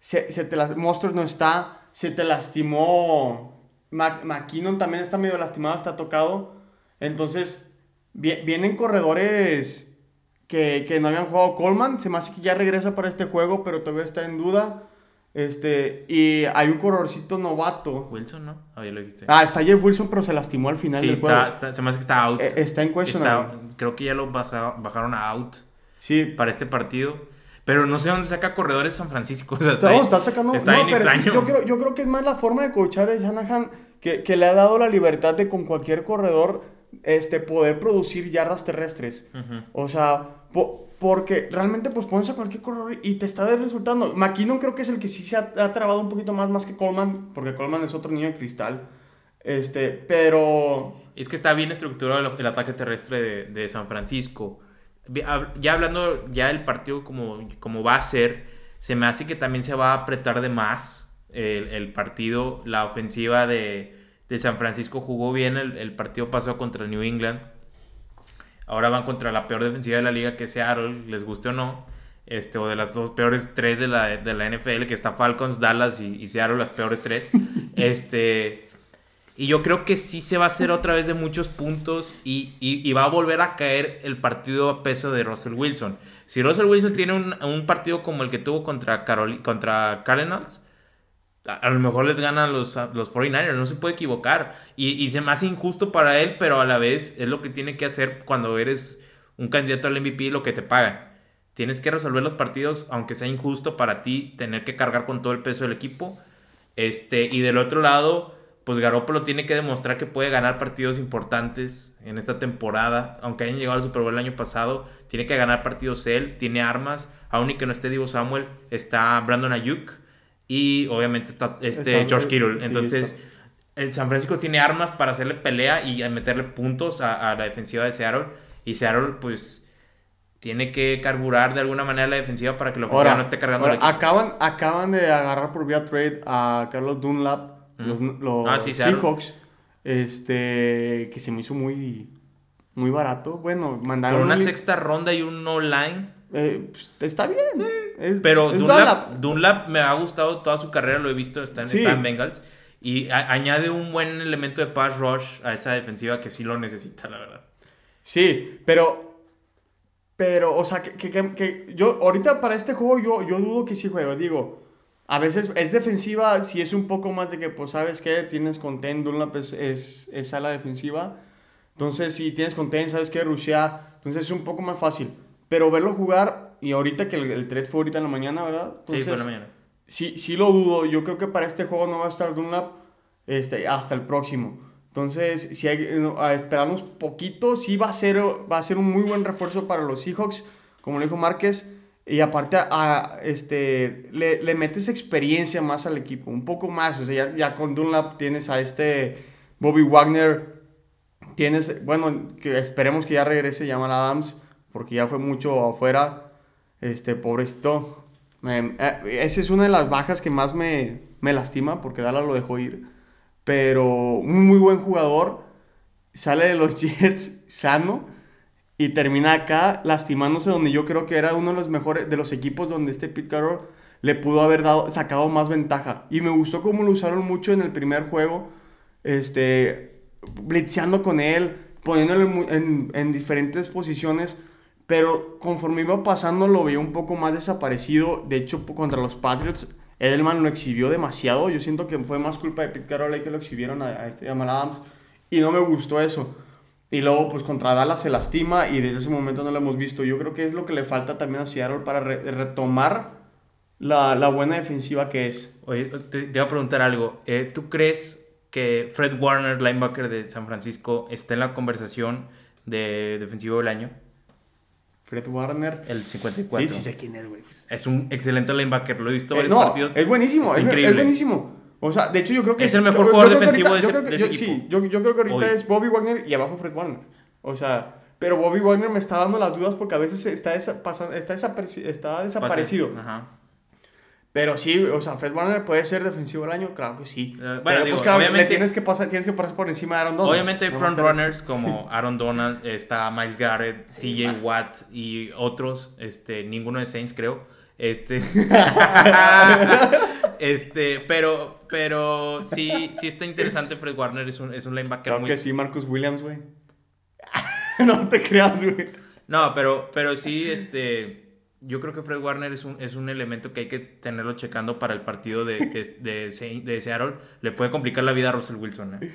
Se, se te las, Monsters no está. Se te lastimó. Mac- McKinnon también está medio lastimado, está tocado. Entonces, vi- vienen corredores que, que no habían jugado. Coleman se me hace que ya regresa para este juego, pero todavía está en duda. Este, y hay un corredorcito novato. Wilson, ¿no? Ah, ya lo dijiste. Ah, está Jeff Wilson, pero se lastimó al final sí, del está, juego. está- se me hace que está out. Eh, está en. Está- creo que ya lo baja- bajaron a out Sí, para este partido. Pero no sé dónde saca corredores San Francisco. O sea, está, No, ahí- está sacando. está no, bien pero sí, extraño. yo, creo, yo creo que es más la forma de coachar de Shanahan que, que le ha dado la libertad de con cualquier corredor este, poder producir yardas terrestres. O sea, po- porque realmente pues pones a cualquier corredor y te está resultando. McKinnon creo que es el que sí se ha, ha trabado un poquito más, más que Coleman, porque Coleman es otro niño de cristal. Este, pero. Es que está bien estructurado el, el ataque terrestre de, de San Francisco. Ya hablando ya del partido como, como va a ser, se me hace que también se va a apretar de más el, el partido. La ofensiva de, de San Francisco jugó bien el, el partido pasado contra New England. Ahora van contra la peor defensiva de la liga que es Seattle, les guste o no. Este, o de las dos peores tres de la, de la NFL, que está Falcons, Dallas y, y Seattle, las peores tres. <laughs> este, y yo creo que sí se va a hacer otra vez de muchos puntos y, y- y va a volver a caer el partido a peso de Russell Wilson. Si Russell Wilson tiene un, un partido como el que tuvo contra, Caroli- contra Cardinals, a, lo mejor les ganan los, los 49ers, no se puede equivocar. Y, y se me hace injusto para él, pero a la vez es lo que tiene que hacer cuando eres un candidato al MVP, lo que te pagan. Tienes que resolver los partidos, aunque sea injusto para ti tener que cargar con todo el peso del equipo. Este, y del otro lado, pues Garoppolo tiene que demostrar que puede ganar partidos importantes en esta temporada. Aunque hayan llegado al Super Bowl el año pasado, tiene que ganar partidos él, tiene armas. Aún y que no esté Divo Samuel, está Brandon Ayuk y obviamente está este Está- George Kittle. sí, Entonces, el San Francisco tiene armas para hacerle pelea y meterle puntos a, a la defensiva de Seattle. Y Seattle, pues, tiene que carburar de alguna manera la defensiva para que la ofensiva no esté cargando ahora, acaban, acaban de agarrar por vía trade a Carlos Dunlap, los, los Ah, sí. Seahawks, este, que se me hizo muy, muy barato. Bueno, mandaron Por una un sexta ronda y un no-line. eh, pues, está bien. Es- Pero es Dunlap, Dunlap me ha gustado toda su carrera, lo he visto, está en, Sí. está en Bengals. Y a- añade un buen elemento de pass rush a esa defensiva que sí lo necesita, la verdad. Sí, pero. Pero, o sea, que, que- que- yo ahorita para este juego yo, yo dudo que sí juega. Digo, a veces es defensiva, si es un poco más de que, pues, ¿sabes qué? Tienes content, Dunlap es, es, es ala defensiva. Entonces, si tienes content, ¿sabes qué? Rushea. Entonces es un poco más fácil. Pero verlo jugar, y ahorita que el, el trade fue ahorita en la mañana, ¿verdad? Sí, Entonces, por la mañana. sí, sí lo dudo. Yo creo que para este juego no va a estar Dunlap este, hasta el próximo. Entonces, si hay a esperarnos poquito, sí va a, ser, va a ser un muy buen refuerzo para los Seahawks, como le dijo Márquez. Y aparte, a, este, le, le metes experiencia más al equipo, un poco más. O sea, ya, ya con Dunlap tienes a este Bobby Wagner. Tienes, bueno, que esperemos que ya regrese Jamal Adams, porque ya fue mucho afuera. Este, pobrecito. Me- eh, esa es una de las bajas que más me, me lastima, porque Dallas lo dejó ir. Pero un muy buen jugador. Sale de los <laughs> Jets sano y termina acá lastimándose donde yo creo que era uno de los mejores de los equipos donde este Pete Carroll le pudo haber dado sacado más ventaja y me gustó cómo lo usaron mucho en el primer juego este blitzeando con él poniéndolo en- en diferentes posiciones pero conforme iba pasando lo veía un poco más desaparecido de hecho contra los Patriots Edelman lo exhibió demasiado yo siento que fue más culpa de Pete Carroll que lo exhibieron a, a este Jamal Adams y no me gustó eso y luego, pues contra Dallas se lastima y desde ese momento no lo hemos visto. Yo creo que es lo que le falta también a Seattle para re- retomar la, la buena defensiva que es. Oye, te, te a preguntar algo. Eh, ¿Tú crees que Fred Warner, linebacker de San Francisco, está en la conversación de defensivo del año? Fred Warner. El 54. Sí, sí sé quién es, güey. Es un excelente linebacker, lo he visto Eh, varios no, partidos. es buenísimo, Está es, es increíble. buenísimo. O sea, de hecho yo creo que... Es el mejor yo- yo jugador que defensivo ahorita- de yo ese- que- de ese yo- equipo. Sí, yo, yo creo que ahorita Hoy. es Bobby Wagner y abajo Fred Warner. O sea, pero Bobby Wagner me está dando las dudas porque a veces está, desa- pasa- está, desaparecido. Ajá. Pero sí, o sea, Fred Warner puede ser defensivo del año, claro que sí. Eh, bueno, Pero digo, pues claro, obviamente- le tienes que pasar, tienes que pasar por encima de Aaron Donald. Obviamente hay frontrunners como Aaron Donald, está Miles Garrett, TJ Watt y otros, este, ninguno de Saints creo. Este, <laughs> este, pero, pero sí, sí está interesante Fred Warner, es un, es un linebacker Claro muy... que sí, Marcus Williams, güey. <laughs> no te creas, güey. No, pero, pero sí, este, yo creo que Fred Warner es un, es un elemento que hay que tenerlo checando para el partido de, de, de, de Seattle. Le puede complicar la vida a Russell Wilson. ¿eh?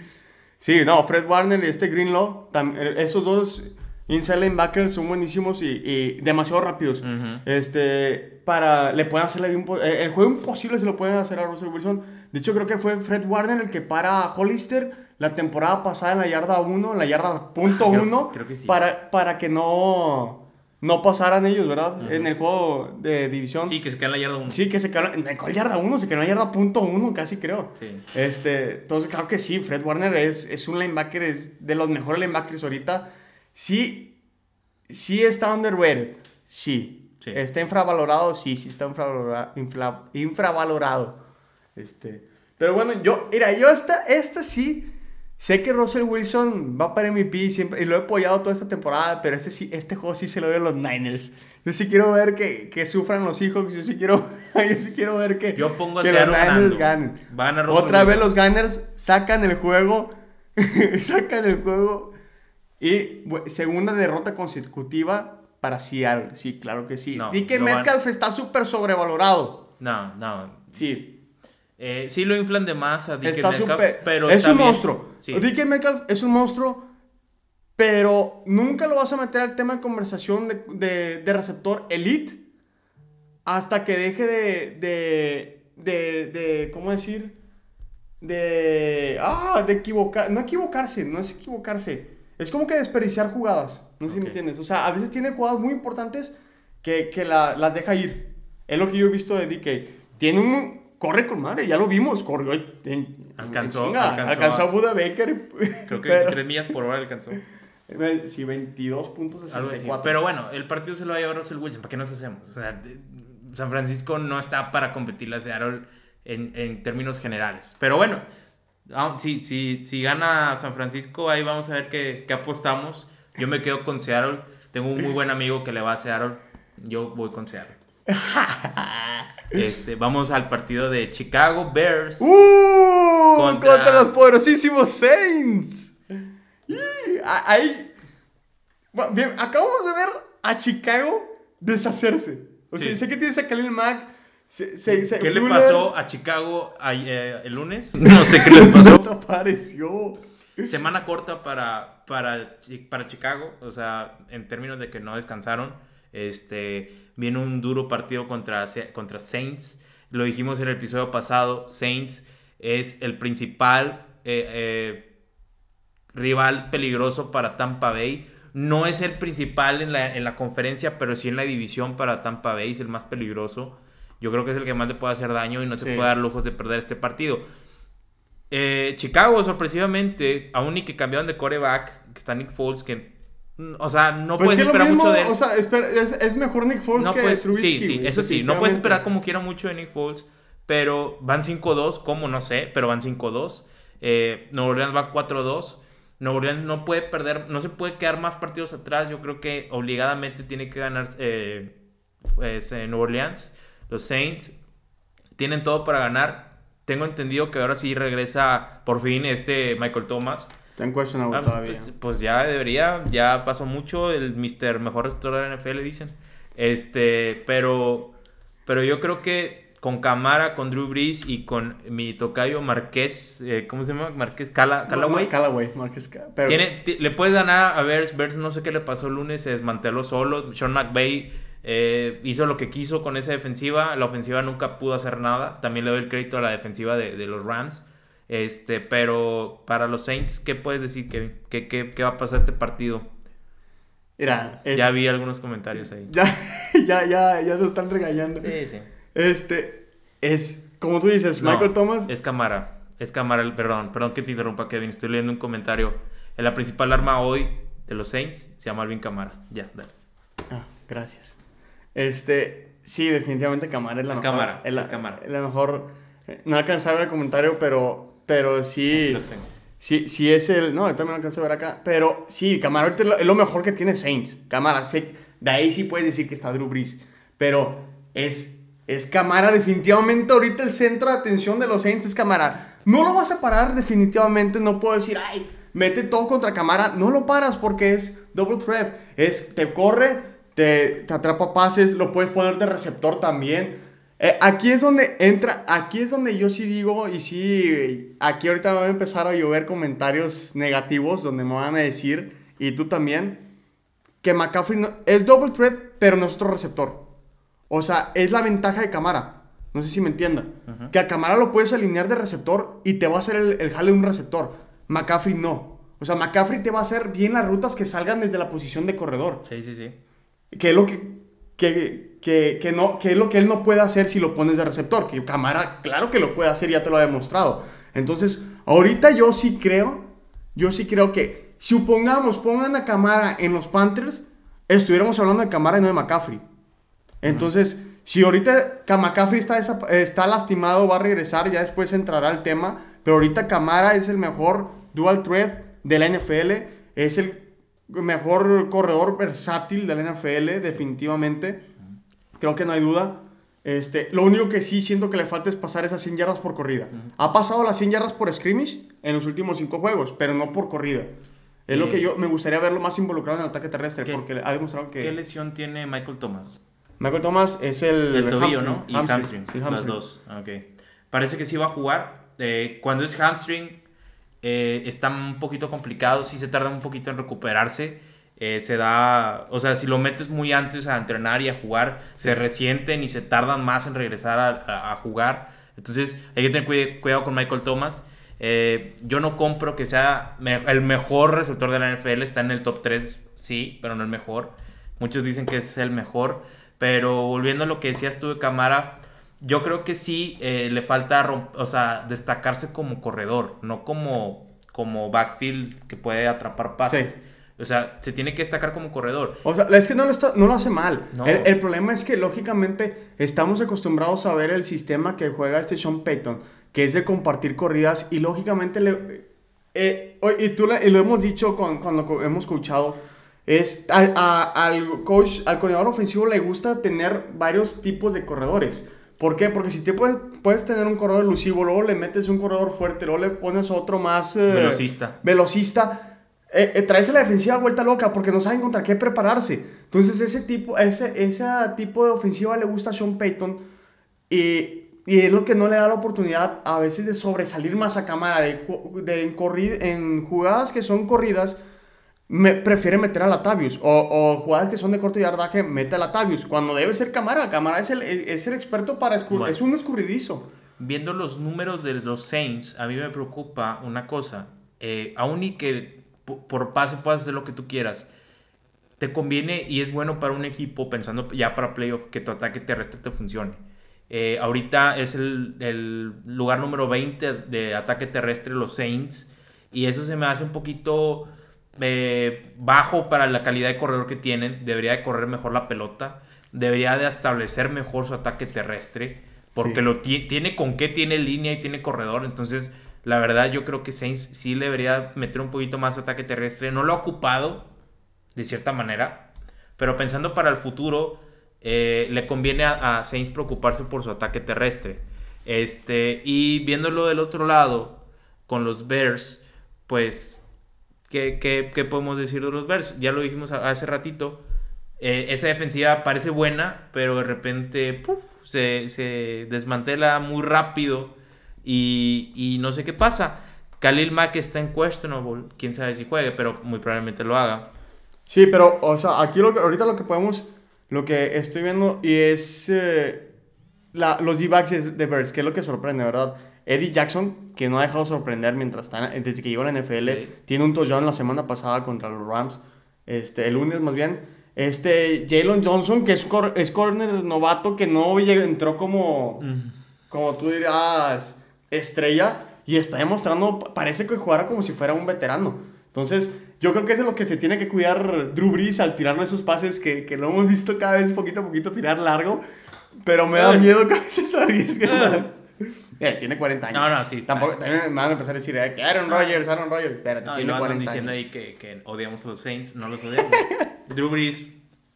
Sí, no, Fred Warner y este Greenlaw, tam- eh, esos dos inside linebackers son buenísimos y, y demasiado rápidos. Este, para, le pueden hacer el juego imposible se lo pueden hacer a Russell Wilson. De hecho, creo que fue Fred Warner el que para a Hollister la temporada pasada en la yarda 1, en la yarda punto Ah, creo- 1, creo que sí. para, para que no, no pasaran ellos, ¿verdad? En el juego de división. Sí, que se queda en la yarda 1. Sí, que se quedó en la yarda 1, se quedó en la yarda punto 1, casi creo. Sí. Este, entonces, claro que sí, Fred Warner es, es un linebacker, es de los mejores linebackers ahorita. Sí, sí está underrated, sí. Sí. Está infravalorado, sí, sí está infravalora- infla- infravalorado. Este, pero bueno, yo, mira, yo esta, esta sí, sé que Russell Wilson va para MVP siempre, y lo he apoyado toda esta temporada, pero este, sí, este juego sí se lo doy a los Niners. Yo sí quiero ver que, que sufran los Seahawks, yo sí quiero, <laughs> yo sí quiero ver que, Yo pongo a que los Niners ganando. ganen. Va a Otra vez los Gunners sacan el juego. <laughs> sacan el juego. Y segunda derrota consecutiva para Seattle. Sí, claro que sí. No, Di que van- Metcalf está súper sobrevalorado. No, no. Sí. Eh, sí lo inflan de más a DK Está Metcalf, pero es está un bien. monstruo. Sí. DK Metcalf es un monstruo, pero nunca lo vas a meter al tema de conversación de, de- de receptor elite hasta que deje de, de, de, de- ¿cómo decir? De, ah, de equivocar, no equivocarse, no es equivocarse, es como que desperdiciar jugadas, no sé si me entiendes, o sea, a veces tiene jugadas muy importantes que, que la- las deja ir, es lo que yo he visto de DK, tiene un, corre con madre, ya lo vimos, corrió, en- en Alcanzó- chinga, alcanzó alcanzó, a- Buda Baker, Creo que pero- 3 millas por hora alcanzó. <laughs> sí, 22 puntos Algo así. Pero bueno, el partido se lo va a llevar Russell Wilson. ¿Para qué nos hacemos? O sea, de- San Francisco no está para competirle a Seattle en, en términos generales. Pero bueno, si, si, si gana San Francisco, ahí vamos a ver qué, qué apostamos. Yo me quedo con Seattle. Tengo un muy buen amigo que le va a Seattle. Yo voy con Seattle. <laughs> Este, vamos al partido de Chicago Bears. ¡Uh! Contra- Contra, los poderosísimos Saints. Y ahí. Bueno, Bien, acabamos de ver a Chicago deshacerse. O sea, Sí. sé que tienes a Khalil Mack. Se, se, se- ¿Qué le pasó a Chicago eh, el lunes? <laughs> No sé qué les <laughs> pasó. Desapareció. Semana corta para, para, para Chicago, o sea, en términos de que no descansaron. Este, viene un duro partido contra, contra Saints. Lo dijimos en el episodio pasado, Saints es el principal eh, eh, rival peligroso para Tampa Bay. No es el principal en la, en la conferencia, pero sí en la división para Tampa Bay, es el más peligroso. Yo creo que es el que más le puede hacer daño y no se puede dar lujos de perder este partido. Eh, Chicago, sorpresivamente, aún y que cambiaron de coreback, que está Nick Foles, que, o sea, no Pues puedes que esperar mismo, mucho de él. O sea, espera, es, es mejor Nick Foles No que puedes- Trubisky. sí, sí, eso sí, no puedes esperar como quiera mucho de Nick Foles, pero van 5-2, ¿cómo? No sé, pero van 5-2. Eh, Nuevo Orleans va 4-2. Nuevo Orleans no puede perder, no se puede quedar más partidos atrás. Yo creo que obligadamente tiene que ganar eh, es, eh, Nuevo Orleans. Los Saints tienen todo para ganar. Tengo entendido que ahora sí regresa por fin este Michael Thomas. Está en questionable Ah, todavía. Pues, pues ya debería, ya pasó mucho, el Mr. Mejor Receptor de la NFL dicen. Este, pero, pero yo creo que con Camara, con Drew Brees y con mi tocayo Marqués, eh, ¿cómo se llama? Marqués Cala, Callaway. No, Callaway, pero- Tiene, ti- le puedes ganar a Bears. Bears no sé qué le pasó el lunes, se desmanteló solo. Sean McVay eh, hizo lo que quiso con esa defensiva. La ofensiva nunca pudo hacer nada. También le doy el crédito a la defensiva de, de los Rams. Este, pero para los Saints, ¿qué puedes decir, Kevin? ¿Qué, qué, qué va a pasar este partido? Mira, es- Ya vi algunos comentarios ahí. Ya, <laughs> ya, ya, ya nos están regañando. Sí, sí. Este, es, como tú dices, No, Michael Thomas. Es Camara. Es Camara, perdón, perdón que te interrumpa, Kevin. Estoy leyendo un comentario. La principal arma hoy de los Saints se llama Alvin Camara. Ya, dale. Ah, gracias. Este, sí, definitivamente Camara es la Es mejor. Camara, es la, es Camara. es la mejor. eh, No alcancé a ver el comentario, pero, pero sí. Los tengo. Sí, sí es el. No, también lo alcancé a ver acá. Pero sí, Camara ahorita es lo, es lo mejor que tiene Saints. Camara, sí, de ahí sí puedes decir que está Drew Brees. Pero es, es Camara, definitivamente ahorita el centro de atención de los Saints es Camara. No lo vas a parar, definitivamente. No puedo decir, ay, mete todo contra Camara. No lo paras porque es double threat. Es, te corre, te, te atrapa pases, lo puedes poner de receptor también. Eh, aquí es donde entra, aquí es donde yo sí digo, y sí, aquí ahorita van a empezar a llover comentarios negativos donde me van a decir, y tú también, que McCaffrey no- es double threat, pero no es otro receptor. O sea, es la ventaja de Camara. No sé si me entiendan. Que a Camara lo puedes alinear de receptor y te va a hacer el, el jale de un receptor. McCaffrey no. O sea, McCaffrey te va a hacer bien las rutas que salgan desde la posición de corredor. Sí, sí, sí. Que es lo que, que, que, que no, que es lo que él no puede hacer si lo pones de receptor. Que Camara, claro que lo puede hacer, ya te lo ha demostrado. Entonces, ahorita yo sí creo, yo sí creo que, supongamos, pongan a Camara en los Panthers, estuviéramos hablando de Camara y no de McCaffrey. Entonces, si ahorita McCaffrey está, está lastimado, va a regresar, ya después entrará el tema. Pero ahorita Camara es el mejor dual threat de la NFL. Es el mejor corredor versátil de la NFL, definitivamente. Creo que no hay duda. Este, lo único que sí siento que le falta es pasar esas 100 yardas por corrida. Ha pasado las 100 yardas por scrimmage en los últimos 5 juegos, pero no por corrida. Es lo Eh, que yo me gustaría verlo más involucrado en el ataque terrestre, ¿Qué- porque ha demostrado que... ¿Qué lesión tiene Michael Thomas? Michael Thomas es el... El tobillo, hamstring, ¿no? Y hamstring, hamstring. sí, Las hamstring. dos. Ah, Ok. parece que sí va a jugar. Eh, cuando es hamstring, eh, está un poquito complicado, sí se tarda un poquito en recuperarse. Eh, se da, o sea, si lo metes muy antes a entrenar y a jugar, se resienten y se tardan más en regresar a, a, jugar. Entonces hay que tener cuidado con Michael Thomas. Eh, yo no compro que sea el mejor receptor de la NFL, está en el top 3, sí, pero no el mejor. Muchos dicen que es el mejor, pero volviendo a lo que decías tú de Camara, yo creo que sí eh, le falta o sea, destacarse como corredor, no como, como backfield que puede atrapar pases. O sea, se tiene que destacar como corredor. O sea, es que no lo, no lo hace mal. El, el, problema es que, lógicamente, estamos acostumbrados a ver el sistema que juega este Sean Payton, que es de compartir corridas, y lógicamente, le, eh, y, tú y lo hemos dicho con, cuando hemos escuchado, es al coach, al corredor ofensivo le gusta tener varios tipos de corredores. ¿Por qué? Porque si te puedes, puedes tener un corredor elusivo, luego le metes un corredor fuerte, luego le pones otro más... Eh, velocista. Velocista eh, eh, traes a la defensiva vuelta loca porque no saben contra qué prepararse. Entonces, ese tipo, ese, ese tipo de ofensiva le gusta a Sean Payton y, y, es lo que no le da la oportunidad a veces de sobresalir más a cámara. De, de en, en, jugadas que son corridas, me, prefiere meter a Latavius. O, o, jugadas que son de corto yardaje, mete a Latavius. Cuando debe ser Camara, Camara es el, es el experto para escurrir, es un escurridizo. Viendo los números de los Saints, a mí me preocupa una cosa. Eh, aún y que por pase puedes hacer lo que tú quieras. Te conviene y es bueno para un equipo, pensando ya para playoff, que tu ataque terrestre te funcione. Eh, ahorita es el, lugar número 20 de ataque terrestre los Saints. Y eso se me hace un poquito eh, bajo para la calidad de corredor que tienen. Debería de correr mejor la pelota. Debería de establecer mejor su ataque terrestre. Porque lo tiene con qué, tiene línea y tiene corredor. Entonces la verdad, yo creo que Saints sí debería meter un poquito más ataque terrestre. No lo ha ocupado, de cierta manera. Pero pensando para el futuro, eh, le conviene a, Saints preocuparse por su ataque terrestre. Este, y viéndolo del otro lado, con los Bears, pues, ¿qué, qué, podemos decir de los Bears? Ya lo dijimos hace ratito. Eh, esa defensiva parece buena, pero de repente se, se desmantela muy rápido y, no sé qué pasa. Khalil Mack está en questionable, quién sabe si juegue, pero muy probablemente lo haga. Sí, pero, o sea, aquí lo que, ahorita lo que podemos, lo que estoy viendo y es eh, la, los D-backs de Bears, que es lo que sorprende, ¿verdad? Eddie Jackson, que no ha dejado sorprender mientras está, desde que llegó a la NFL, tiene un touchdown la semana pasada contra los Rams, este, el lunes más bien. Este, Jalen Johnson, que es, es corner novato, que no entró como, como tú dirás, estrella y está demostrando, parece que jugara como si fuera un veterano. Entonces, yo creo que es de lo que se tiene que cuidar Drew Brees al tirarle esos pases que, que lo hemos visto cada vez poquito a poquito tirar largo, pero me da miedo que a veces arriesgue. Eh, tiene 40 años. No, no, sí. Tampoco me van a empezar a decir eh, que Aaron Rodgers, Aaron Rodgers. Espérate, no, tiene 40 diciendo ahí que, que odiamos a los Saints. No los odiamos. <laughs> Drew Brees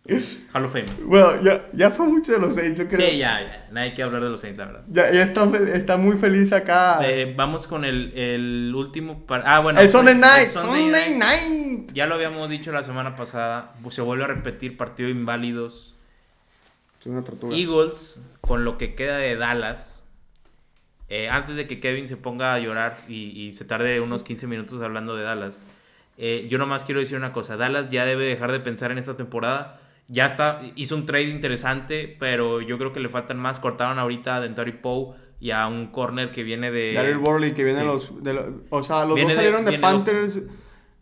Hall of Fame. Bueno, ya, ya fue mucho de los Saints, yo creo. Sí, ya, ya. Nadie quiere hablar de los Saints, la verdad. Ya, ya está, está muy feliz acá. Eh, vamos con el, el último. Ah, bueno. El Sunday Night. Sunday, Night. Ya lo habíamos dicho la semana pasada. Se vuelve a repetir partido inválidos. Es una tortura. Eagles, con lo que queda de Dallas. Eh, antes de que Kevin se ponga a llorar y, y se tarde unos 15 minutos hablando de Dallas. Eh, yo nomás quiero decir una cosa. Dallas ya debe dejar de pensar en esta temporada ya está, hizo un trade interesante, pero yo creo que le faltan más. Cortaron ahorita a Dentari Poe y a un corner que viene de. Daryl Worley, que viene de los. o sea, los dos salieron de, Panthers.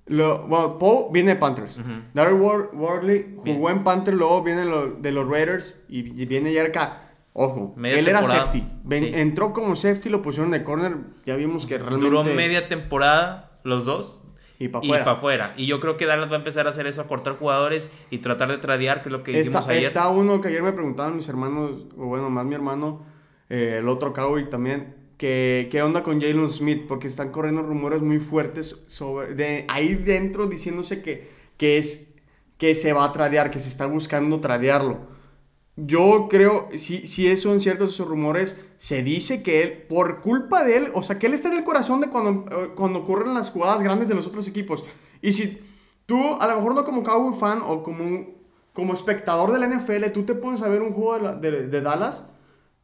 Lo, bueno, Poe viene de Panthers. Uh Daryl Worley jugó en Panthers, luego viene de los Raiders y, viene ya acá. Ojo, él era safety. Entró como safety, lo pusieron de corner. Ya vimos que realmente. Duró media temporada los dos y para afuera. Y yo creo que Dallas va a empezar a hacer eso, a cortar jugadores y tratar de tradear, que es lo que hicimos ayer. Está uno que ayer me preguntaban mis hermanos, o bueno, más mi hermano, eh, el otro Cowboy también, que qué onda con Jalen Smith, porque están corriendo rumores muy fuertes sobre, de ahí dentro diciéndose que, que, es, que se va a tradear, que se está buscando tradearlo. Yo creo, si, si son ciertos esos rumores, se dice que él, por culpa de él, o sea, que él está en el corazón de cuando, eh, cuando ocurren las jugadas grandes de los otros equipos. Y si tú, a lo mejor no como Cowboy fan o como, como espectador de la NFL, tú te pones a ver un juego de, de, Dallas,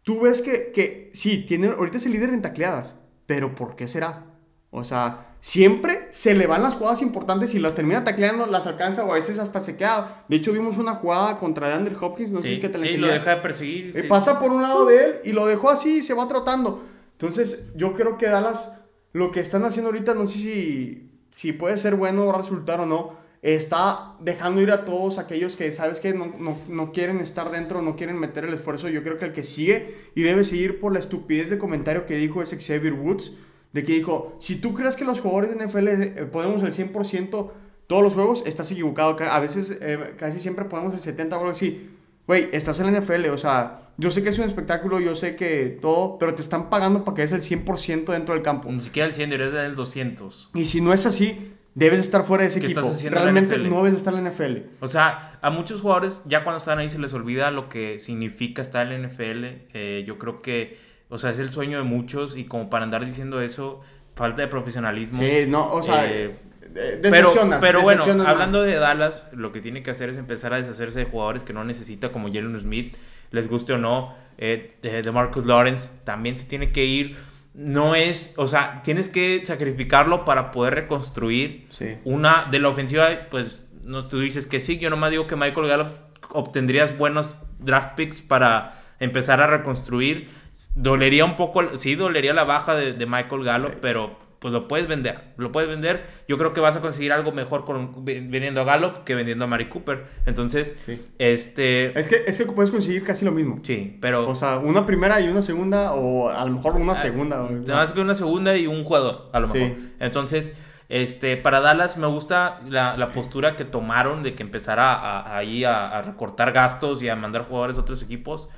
tú ves que, que sí, tienen, ahorita es el líder en tacleadas, pero ¿por qué será? O sea, siempre se le van las jugadas importantes y las termina tacleando, las alcanza o a veces hasta se queda. De hecho, vimos una jugada contra DeAndre Hopkins, no sé si que te la sí, lo deja de perseguir. Eh, sí. Pasa por un lado de él y lo dejó así y se va trotando. Entonces, yo creo que Dallas, lo que están haciendo ahorita, no sé si, si puede ser bueno resultar o no, está dejando ir a todos aquellos que, ¿sabes que no, no, no quieren estar dentro, no quieren meter el esfuerzo. Yo creo que el que sigue y debe seguir por la estupidez de comentario que dijo es Xavier Woods, de que dijo, si tú crees que los jugadores de NFL eh, podemos el 100% todos los juegos, estás equivocado. Ca- A veces, eh, casi siempre podemos el 70 o algo así. Güey, estás en la NFL, o sea, yo sé que es un espectáculo, yo sé que todo, pero te están pagando para que des el 100% dentro del campo. Ni siquiera el 100, deberías dar el 200. Y si no es así, debes estar fuera de ese ¿Qué equipo. Realmente no debes estar en la NFL. O sea, a muchos jugadores ya cuando están ahí se les olvida lo que significa estar en la NFL. Eh, yo creo que, o sea, es el sueño de muchos y como para andar diciendo eso, falta de profesionalismo. Sí, no, o sea, Eh, Pero, bueno, hablando de Dallas, lo que tiene que hacer es empezar a deshacerse de jugadores que no necesita, como Jalen Smith, les guste o no, eh, de, de Marcus Lawrence, también se tiene que ir. No es, o sea, tienes que sacrificarlo para poder reconstruir Sí. una de la ofensiva, pues no tú dices que sí, yo nomás digo que Michael Gallup obtendrías buenos draft picks para empezar a reconstruir. Dolería un poco, sí, dolería la baja de, de Michael Gallup, pero pues lo puedes vender, lo puedes vender. Yo creo que vas a conseguir algo mejor con, vendiendo a Gallup que vendiendo a Mari Cooper. Entonces, Sí. este, Es que, es que puedes conseguir casi lo mismo. sí, pero O sea, una primera y una segunda, o a lo mejor una segunda. o- Nada más que una segunda y un jugador, a lo Sí. mejor. Entonces, este, para Dallas me gusta la, la postura que tomaron de que empezara a, a- ahí a, a recortar gastos y a mandar jugadores a otros equipos.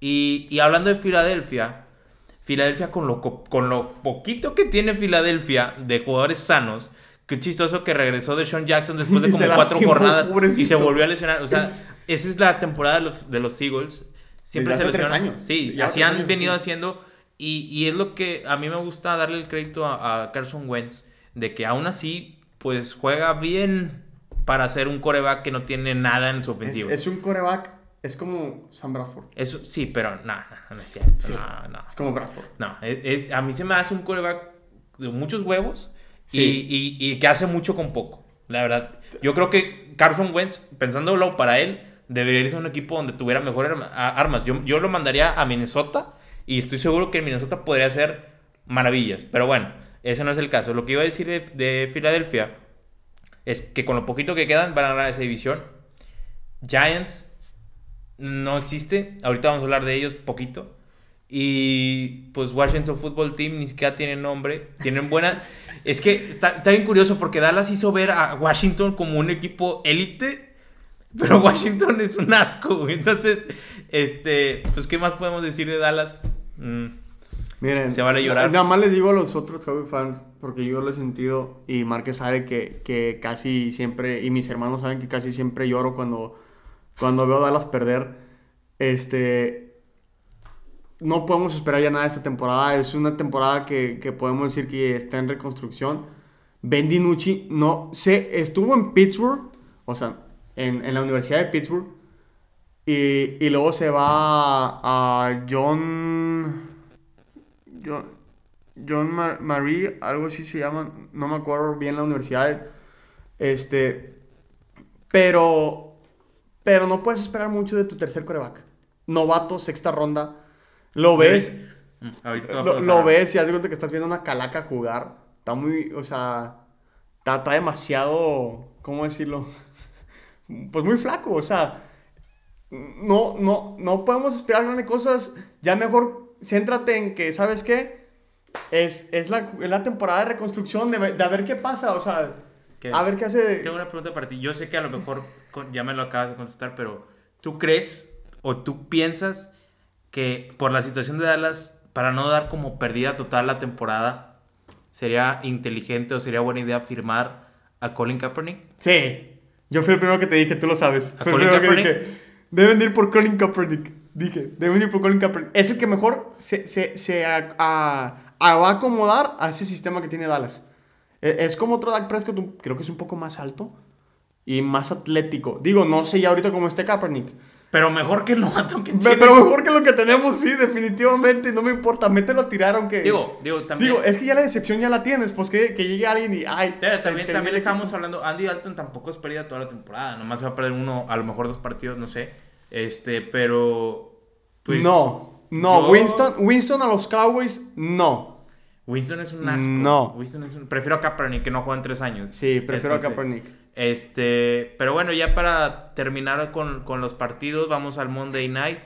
Y, y hablando de Filadelfia, Filadelfia con lo, co- con lo poquito que tiene Filadelfia de jugadores sanos, qué chistoso que regresó de Sean Jackson después de <laughs> como cuatro lastimó, jornadas y se volvió a lesionar. O sea, esa es la temporada de los, de los Eagles. Siempre Desde se lesionan. años. Sí, así han años, venido sí. haciendo. Y, y es lo que a mí me gusta darle el crédito a, a Carson Wentz, de que aún así, pues juega bien para ser un coreback que no tiene nada en su Es, ofensiva. es un coreback, es como Sam Bradford. Eso sí, pero no, no, no es cierto. Sí. No, no. Es como Bradford. No, es, es- a mí se me hace un coreback de muchos huevos y- Sí. y, y que hace mucho con poco. La verdad, yo creo que Carson Wentz, pensándolo para él, debería irse a un equipo donde tuviera mejores armas. Yo, yo lo mandaría a Minnesota y estoy seguro que en Minnesota podría hacer maravillas. Pero bueno, ese no es el caso. Lo que iba a decir de, de Filadelfia es que con lo poquito que quedan van a ganar esa división. Giants no existe. Ahorita vamos a hablar de ellos poquito. Y pues Washington Football Team ni siquiera tiene nombre. Tienen buena. <laughs> es que está, está bien curioso porque Dallas hizo ver a Washington como un equipo élite. Pero Washington es un asco. Entonces, este, pues, ¿qué más podemos decir de Dallas? Mm, Miren, Se vale llorar. Nada más les digo a los otros Cowboy fans, porque yo lo he sentido y Márquez sabe que, que casi siempre, y mis hermanos saben que casi siempre lloro cuando, cuando veo a Dallas perder. Este. No podemos esperar ya nada de esta temporada. Es una temporada que, que podemos decir que está en reconstrucción. Ben DiNucci no sé, estuvo en Pittsburgh, o sea, en, en la Universidad de Pittsburgh. Y, y luego se va a John. John, John Mar- Marie, algo así se llama, no me acuerdo bien la universidad. Este. Pero. Pero no puedes esperar mucho de tu tercer coreback. Novato, sexta ronda. Lo ves. mm, ahorita Lo, ves y haz de cuenta que estás viendo una calaca jugar. Está muy, o sea, está, está demasiado, ¿cómo decirlo? <laughs> Pues muy flaco, o sea, no, no, no podemos esperar grandes cosas. Ya mejor céntrate en que, ¿sabes qué? Es, es, la, es la temporada de reconstrucción, de, de a ver qué pasa, o sea, ¿Qué? a ver qué hace. Tengo una pregunta para ti. Yo sé que a lo mejor ya me lo acabas de contestar, pero ¿tú crees o tú piensas que por la situación de Dallas, para no dar como perdida total la temporada, sería inteligente o sería buena idea firmar a Colin Kaepernick? Sí, yo fui el primero que te dije, tú lo sabes. ¿A Fui el Colin primero que Kaepernick? dije, deben ir por Colin Kaepernick. Dije, deben ir por Colin Kaepernick. Es el que mejor se, se, se a- a- a- va a acomodar a ese sistema que tiene Dallas. E- Es como otro Dak Prescott, creo que es un poco más alto y más atlético. Digo, no sé ya ahorita cómo esté Kaepernick. Pero mejor que el novato que tiene. Pero mejor que lo que tenemos, sí, definitivamente. No me importa, mételo a tirar aunque... Digo, digo, también. Digo, es que ya la decepción ya la tienes, pues que, que llegue alguien y... Ay, Pero también, te- también te- estamos hablando, Andy Dalton tampoco es pérdida toda la temporada, nomás se va a perder uno, a lo mejor dos partidos, no sé. Este, pero pues no, no, yo- Winston, Winston a los Cowboys, no. Winston es un asco. No. Winston es un, prefiero a Kaepernick que no juega en tres años. Sí, prefiero Entonces, a Kaepernick. Este, pero bueno, ya para terminar con, con los partidos, vamos al Monday Night.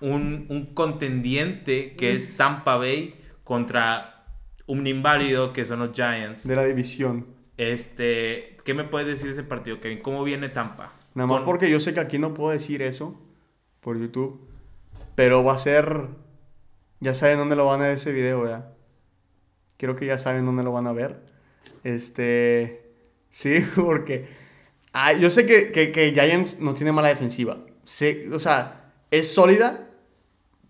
Un, un contendiente que es Tampa Bay contra un inválido que son los Giants. De la división. Este, ¿qué me puedes decir de ese partido, Kevin? ¿Cómo viene Tampa? Nada más Con- porque yo sé que aquí no puedo decir eso por YouTube. Pero va a ser. Ya saben dónde lo van a ver ese video, ¿verdad? Creo que ya saben dónde lo van a ver. Este. Sí, <laughs> porque. ah, yo sé que, que, que Giants no tiene mala defensiva. Sé, o sea, es sólida.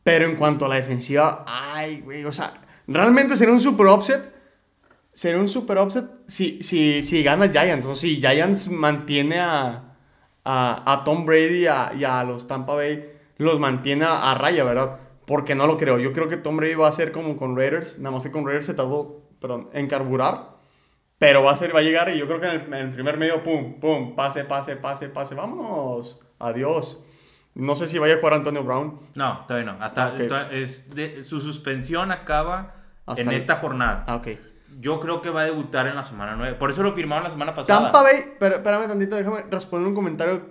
Pero en cuanto a la defensiva, ay, güey, o sea, realmente sería un super offset. Sería un super offset si, si, si gana Giants. O si Giants mantiene a, a, a Tom Brady a, y a los Tampa Bay, los mantiene a raya, ¿verdad? Porque no lo creo. Yo creo que Tom Brady va a ser como con Raiders. Nada más que con Raiders se tardó, perdón, en carburar. Pero va a, ser, va a llegar y yo creo que en el, en el primer medio, pum, pum, pase, pase, pase, pase. Vámonos. Adiós. No sé si vaya a jugar Antonio Brown. No, todavía no. Hasta Ok. to- es de- su suspensión acaba Hasta en el- esta jornada. Ah, ok. Yo creo que va a debutar en la semana 9. Por eso lo firmaron la semana pasada. Tampa Bay, pero espérame tantito, déjame responder un comentario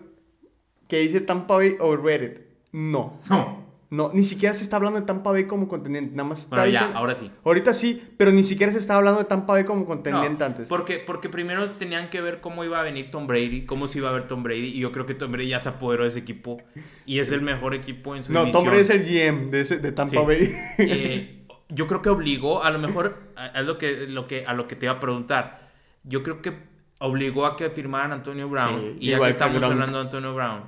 que dice Tampa Bay overrated. No, No. No, ni siquiera se está hablando de Tampa Bay como contendiente, nada más está Bueno, ya, ahora sí. Ahorita sí, pero ni siquiera se está hablando de Tampa Bay como contendiente No, antes. Porque, porque primero tenían que ver cómo iba a venir Tom Brady, cómo se iba a ver Tom Brady. Y yo creo que Tom Brady ya se apoderó de ese equipo. Y es el mejor equipo en su No, división. Tom Brady es el GM de, ese- de Tampa Sí. Bay. Eh, <laughs> yo creo que obligó, a lo mejor, a, a lo que, lo que, a lo que te iba a preguntar. Yo creo que obligó a que firmaran Antonio Brown. Sí, y ya que estamos hablando de Antonio Brown,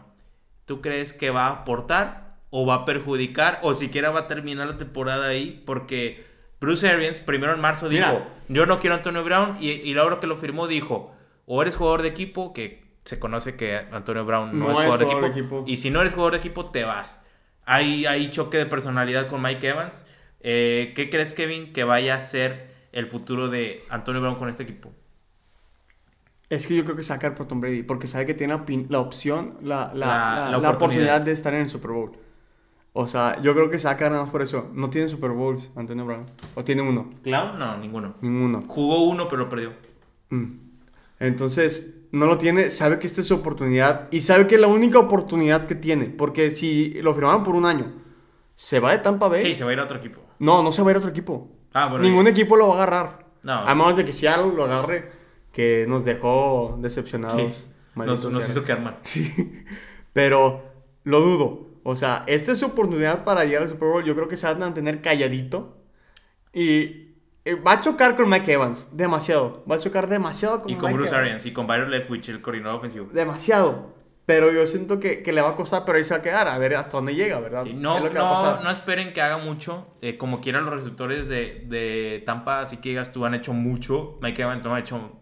¿tú crees que va a aportar o va a perjudicar o siquiera va a terminar la temporada ahí? Porque Bruce Arians primero en marzo dijo, Mira. yo no quiero a Antonio Brown y, y la hora que lo firmó dijo, o eres jugador de equipo, que se conoce que Antonio Brown no, es jugador, de, equipo, y si no eres jugador de equipo, te vas. Hay, hay choque de personalidad con Mike Evans. Eh, ¿Qué crees, Kevin, que vaya a ser el futuro de Antonio Brown con este equipo? Es que yo creo que caer por Tom Brady, porque sabe que tiene la opción, la, la, La- la- la la oportunidad. oportunidad. de estar en el Super Bowl. O sea, yo creo que se va a nada más por eso. No tiene Super Bowls, Antonio Brown. O tiene uno, ¿Clown? No, ninguno. ninguno. Jugó uno, pero perdió. Mm. Entonces, no lo tiene, sabe que esta es su oportunidad y sabe que es la única oportunidad que tiene. Porque si lo firmaron por un año, se va de Tampa Bay. Ok, se va a ir a otro equipo. No, no se va a ir a otro equipo. Ah, bueno. Ningún equipo lo va a agarrar. No. A menos de que Seattle lo agarre, que nos dejó decepcionados. Sí. Nos, nos hizo quedar mal. <laughs> Sí, pero lo dudo. O sea, esta es su oportunidad para llegar al Super Bowl. Yo creo que se va a mantener calladito. Y eh, va a chocar con Mike Evans. Demasiado. Va a chocar demasiado con Y con Mike Bruce Evans. Arians y con Byron Leftwich, el coordinador ofensivo. Demasiado. Pero yo siento que, que le va a costar, pero ahí se va a quedar. A ver hasta dónde llega, ¿verdad? Sí, no, no, no esperen que haga mucho. Eh, como quieran los receptores de, de Tampa, así que digas tú, han hecho mucho. Mike Evans no ha hecho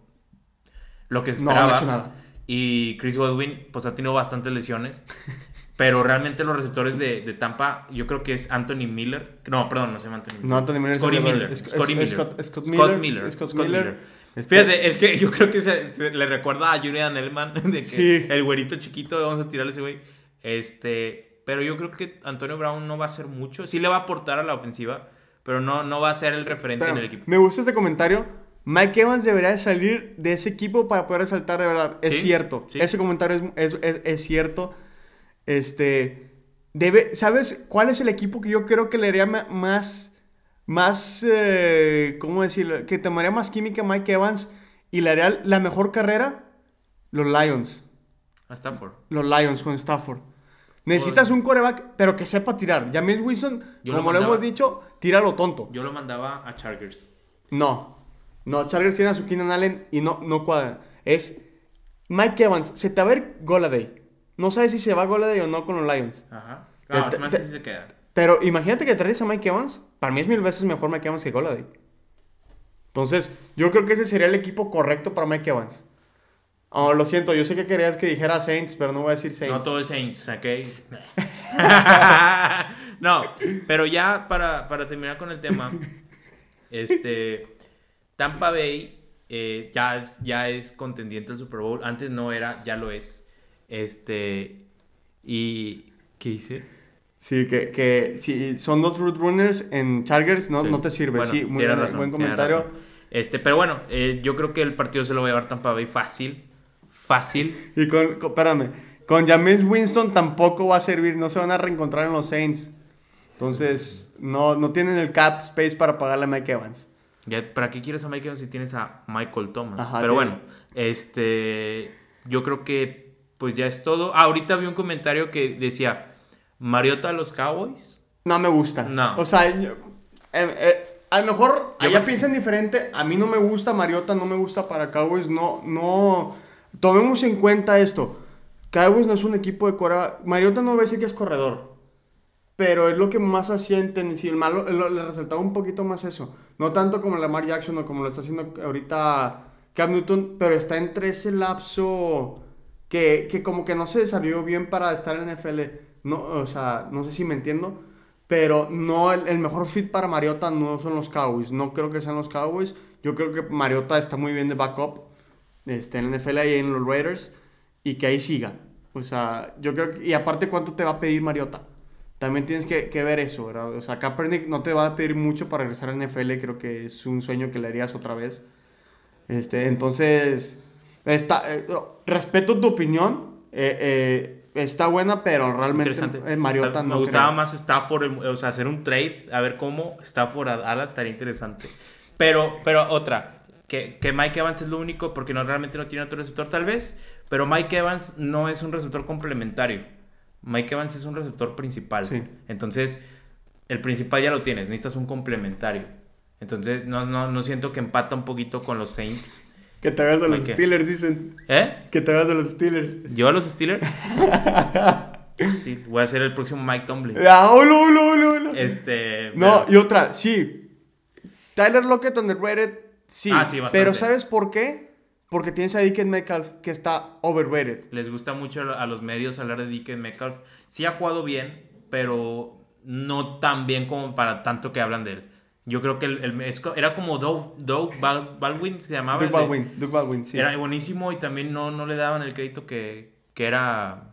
lo que se No, no ha esperaba. hecho nada. Y Chris Godwin, pues ha tenido bastantes lesiones. <laughs> Pero realmente los receptores de, de Tampa, yo creo que es Anthony Miller. No, perdón, no se llama Anthony Miller. No, Anthony Miller. es Scotty Miller. Scotty Miller. Scott- Scott Scott Miller. Miller. Scott Scott Miller. Miller. Este- Fíjate, es que yo creo que se, se le recuerda a Julian Elman <laughs> de que Sí. el güerito chiquito, vamos a tirarle ese güey. Este, pero yo creo que Antonio Brown no va a hacer mucho. Sí le va a aportar a la ofensiva, pero no, no va a ser el referente Pero en el equipo. Me gusta este comentario. Mike Evans debería de salir de ese equipo para poder resaltar de verdad. Es Sí, cierto. sí. Ese comentario es, es- es- es cierto. Este. Debe, ¿Sabes cuál es el equipo que yo creo que le haría más. Más. eh, ¿Cómo decirlo? Que tomaría más química a Mike Evans y le haría la mejor carrera? Los Lions. A Stafford. Los Lions con Stafford. Necesitas un coreback, pero que sepa tirar. James Wilson, Yo como lo, mandaba- hemos dicho, tira lo tonto. Yo lo mandaba a Chargers. No. No, Chargers tiene a su Keenan Allen y no, no cuadra. Es Mike Evans. Se te va a ver Goladay. No sabes si se va Goladay o no con los Lions. Ajá. Te- No, te- sí se queda. Pero imagínate que traes a Mike Evans. Para mí es mil veces mejor Mike Evans que Goladay. Entonces, yo creo que ese sería el equipo correcto para Mike Evans. Oh, lo siento, yo sé que querías que dijera Saints, pero no voy a decir Saints. No todo es Saints, ¿ok? <laughs> <laughs> no, pero ya para, para terminar con el tema, este, Tampa Bay eh, ya, ya es contendiente al Super Bowl. Antes no era, ya lo es. Este, y... ¿Qué hice? Sí, que, que si son dos root runners en Chargers, no, Sí. no te sirve. Bueno, sí, muy razón, buen comentario. Este, pero bueno, eh, yo creo que el partido se lo va a llevar Tampa Bay fácil. Fácil. Y con, con- espérame, con James Winston tampoco va a servir, no se van a reencontrar en los Saints. Entonces, no, no tienen el cap space para pagarle a Mike Evans. Ya, ¿Para qué quieres a Mike Evans si tienes a Michael Thomas? Ajá, Pero bueno, este, yo creo que pues ya es todo. Ah, ahorita vi un comentario que decía, Mariota a los Cowboys. No me gusta. No. O sea, yo- eh, eh, a lo mejor Yo allá creo- piensan diferente. A mí no me gusta Mariota, no me gusta para Cowboys. No, no. Tomemos en cuenta esto. Cowboys no es un equipo de corredor. Mariota no va a decir que es corredor. Pero es lo que más hacía en Tennessee. El malo, lo- le resaltaba un poquito más eso. No tanto como Lamar Jackson o como lo está haciendo ahorita Cam Newton. Pero está entre ese lapso que, que como que no se desarrolló bien para estar en NFL. No, o sea, no sé si me entiendo. Pero no, el, el mejor fit para Mariota no son los Cowboys. No creo que sean los Cowboys. Yo creo que Mariota está muy bien de backup este, en la NFL y en los Raiders. Y que ahí siga. O sea, yo creo que... Y aparte, ¿cuánto te va a pedir Mariota? También tienes que, que ver eso, ¿verdad? O sea, Kaepernick no te va a pedir mucho para regresar a la NFL. Creo que es un sueño que le harías otra vez. Este, entonces... Está, eh, respeto tu opinión. eh, eh, está buena, pero realmente Mariota Me no gustaba creo. más Stafford, o sea, hacer un trade, a ver cómo Stafford a Dallas estaría interesante. Pero, pero otra, que, que Mike Evans es lo único, porque no realmente no tiene otro receptor tal vez, pero Mike Evans no es un receptor complementario. Mike Evans es un receptor principal. Sí. Entonces, el principal ya lo tienes, necesitas un complementario. Entonces, no, no, no siento que empata un poquito con los Saints. Que te hagas de los. Steelers, dicen. ¿Eh? Que te hagas de los Steelers. ¿Yo a los Steelers? <laughs> sí, voy a ser el próximo Mike Tomlin. Ah, ulo, ulo, ulo. Este. No, pero- y otra, sí. Tyler Lockett underrated, sí. Ah, sí, bastante. Pero ¿sabes por qué? Porque tienes a Dickens Metcalf que está overrated. Les gusta mucho a los medios hablar de Dickens Metcalf. Sí ha jugado bien, pero no tan bien como para tanto que hablan de él. Yo creo que el, el- era como Doug, Doug Bal- Baldwin, se llamaba. Doug Baldwin, Doug Baldwin, sí. Era buenísimo y también no, no le daban el crédito que, que era.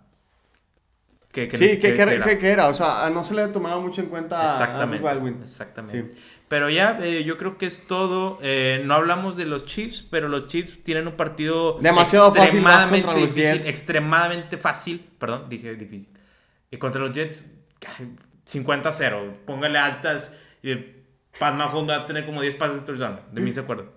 Que, que sí, que, que, era. que- era, o sea, no se le tomaba mucho en cuenta a- a Doug Exactamente. Baldwin. Exactamente. Sí. Pero ya, eh, yo creo que es todo. Eh, no hablamos de los Chiefs, pero los Chiefs tienen un partido Demasiado fácil extremadamente contra los difícil, Jets. extremadamente fácil. Perdón, dije difícil. Y contra los Jets, ay, 50-0. Póngale altas. Y Pat Mahomes va a tener como 10 pases de touchdown. De mí se acuerdo.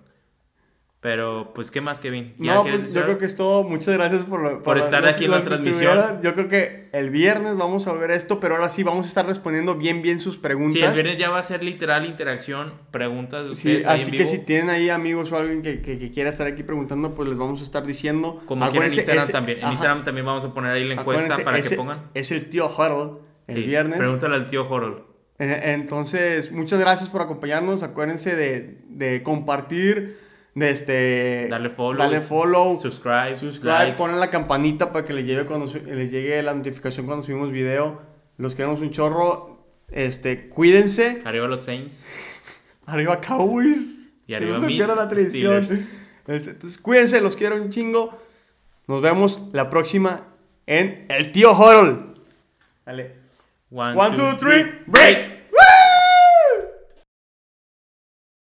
Pero, pues, ¿qué más, Kevin? ¿Ya No, pues yo creo que es todo. Muchas gracias por, lo- Por estar aquí en la que transmisión. Yo creo que el viernes vamos a ver esto, pero ahora sí vamos a estar respondiendo bien, bien sus preguntas. Sí, el viernes ya va a ser literal interacción, preguntas de Sí, ustedes. ahí así en que vivo. si tienen ahí amigos o alguien que, que- que quiera estar aquí preguntando, pues les vamos a estar diciendo. Como quieran en Instagram ese- también. En ajá, Instagram también vamos a poner ahí la encuesta acuérdense, para que ese- pongan. Es el tío Huddle el Sí, viernes. Pregúntale al tío Jorol. Eh, Entonces, muchas gracias por acompañarnos. Acuérdense de, de compartir, de este, Darle follow. darle follow, Subscribe. subscribe, like. ponen la campanita para que les llegue, cuando, les llegue la notificación cuando subimos video. Los queremos un chorro. Este, cuídense. Arriba los Saints. <laughs> Arriba Cowboys. Y arriba no mis la tradición. Este, entonces, cuídense, los quiero un chingo. Nos vemos la próxima en El Tío Horol. Dale. One, One, two, three, break.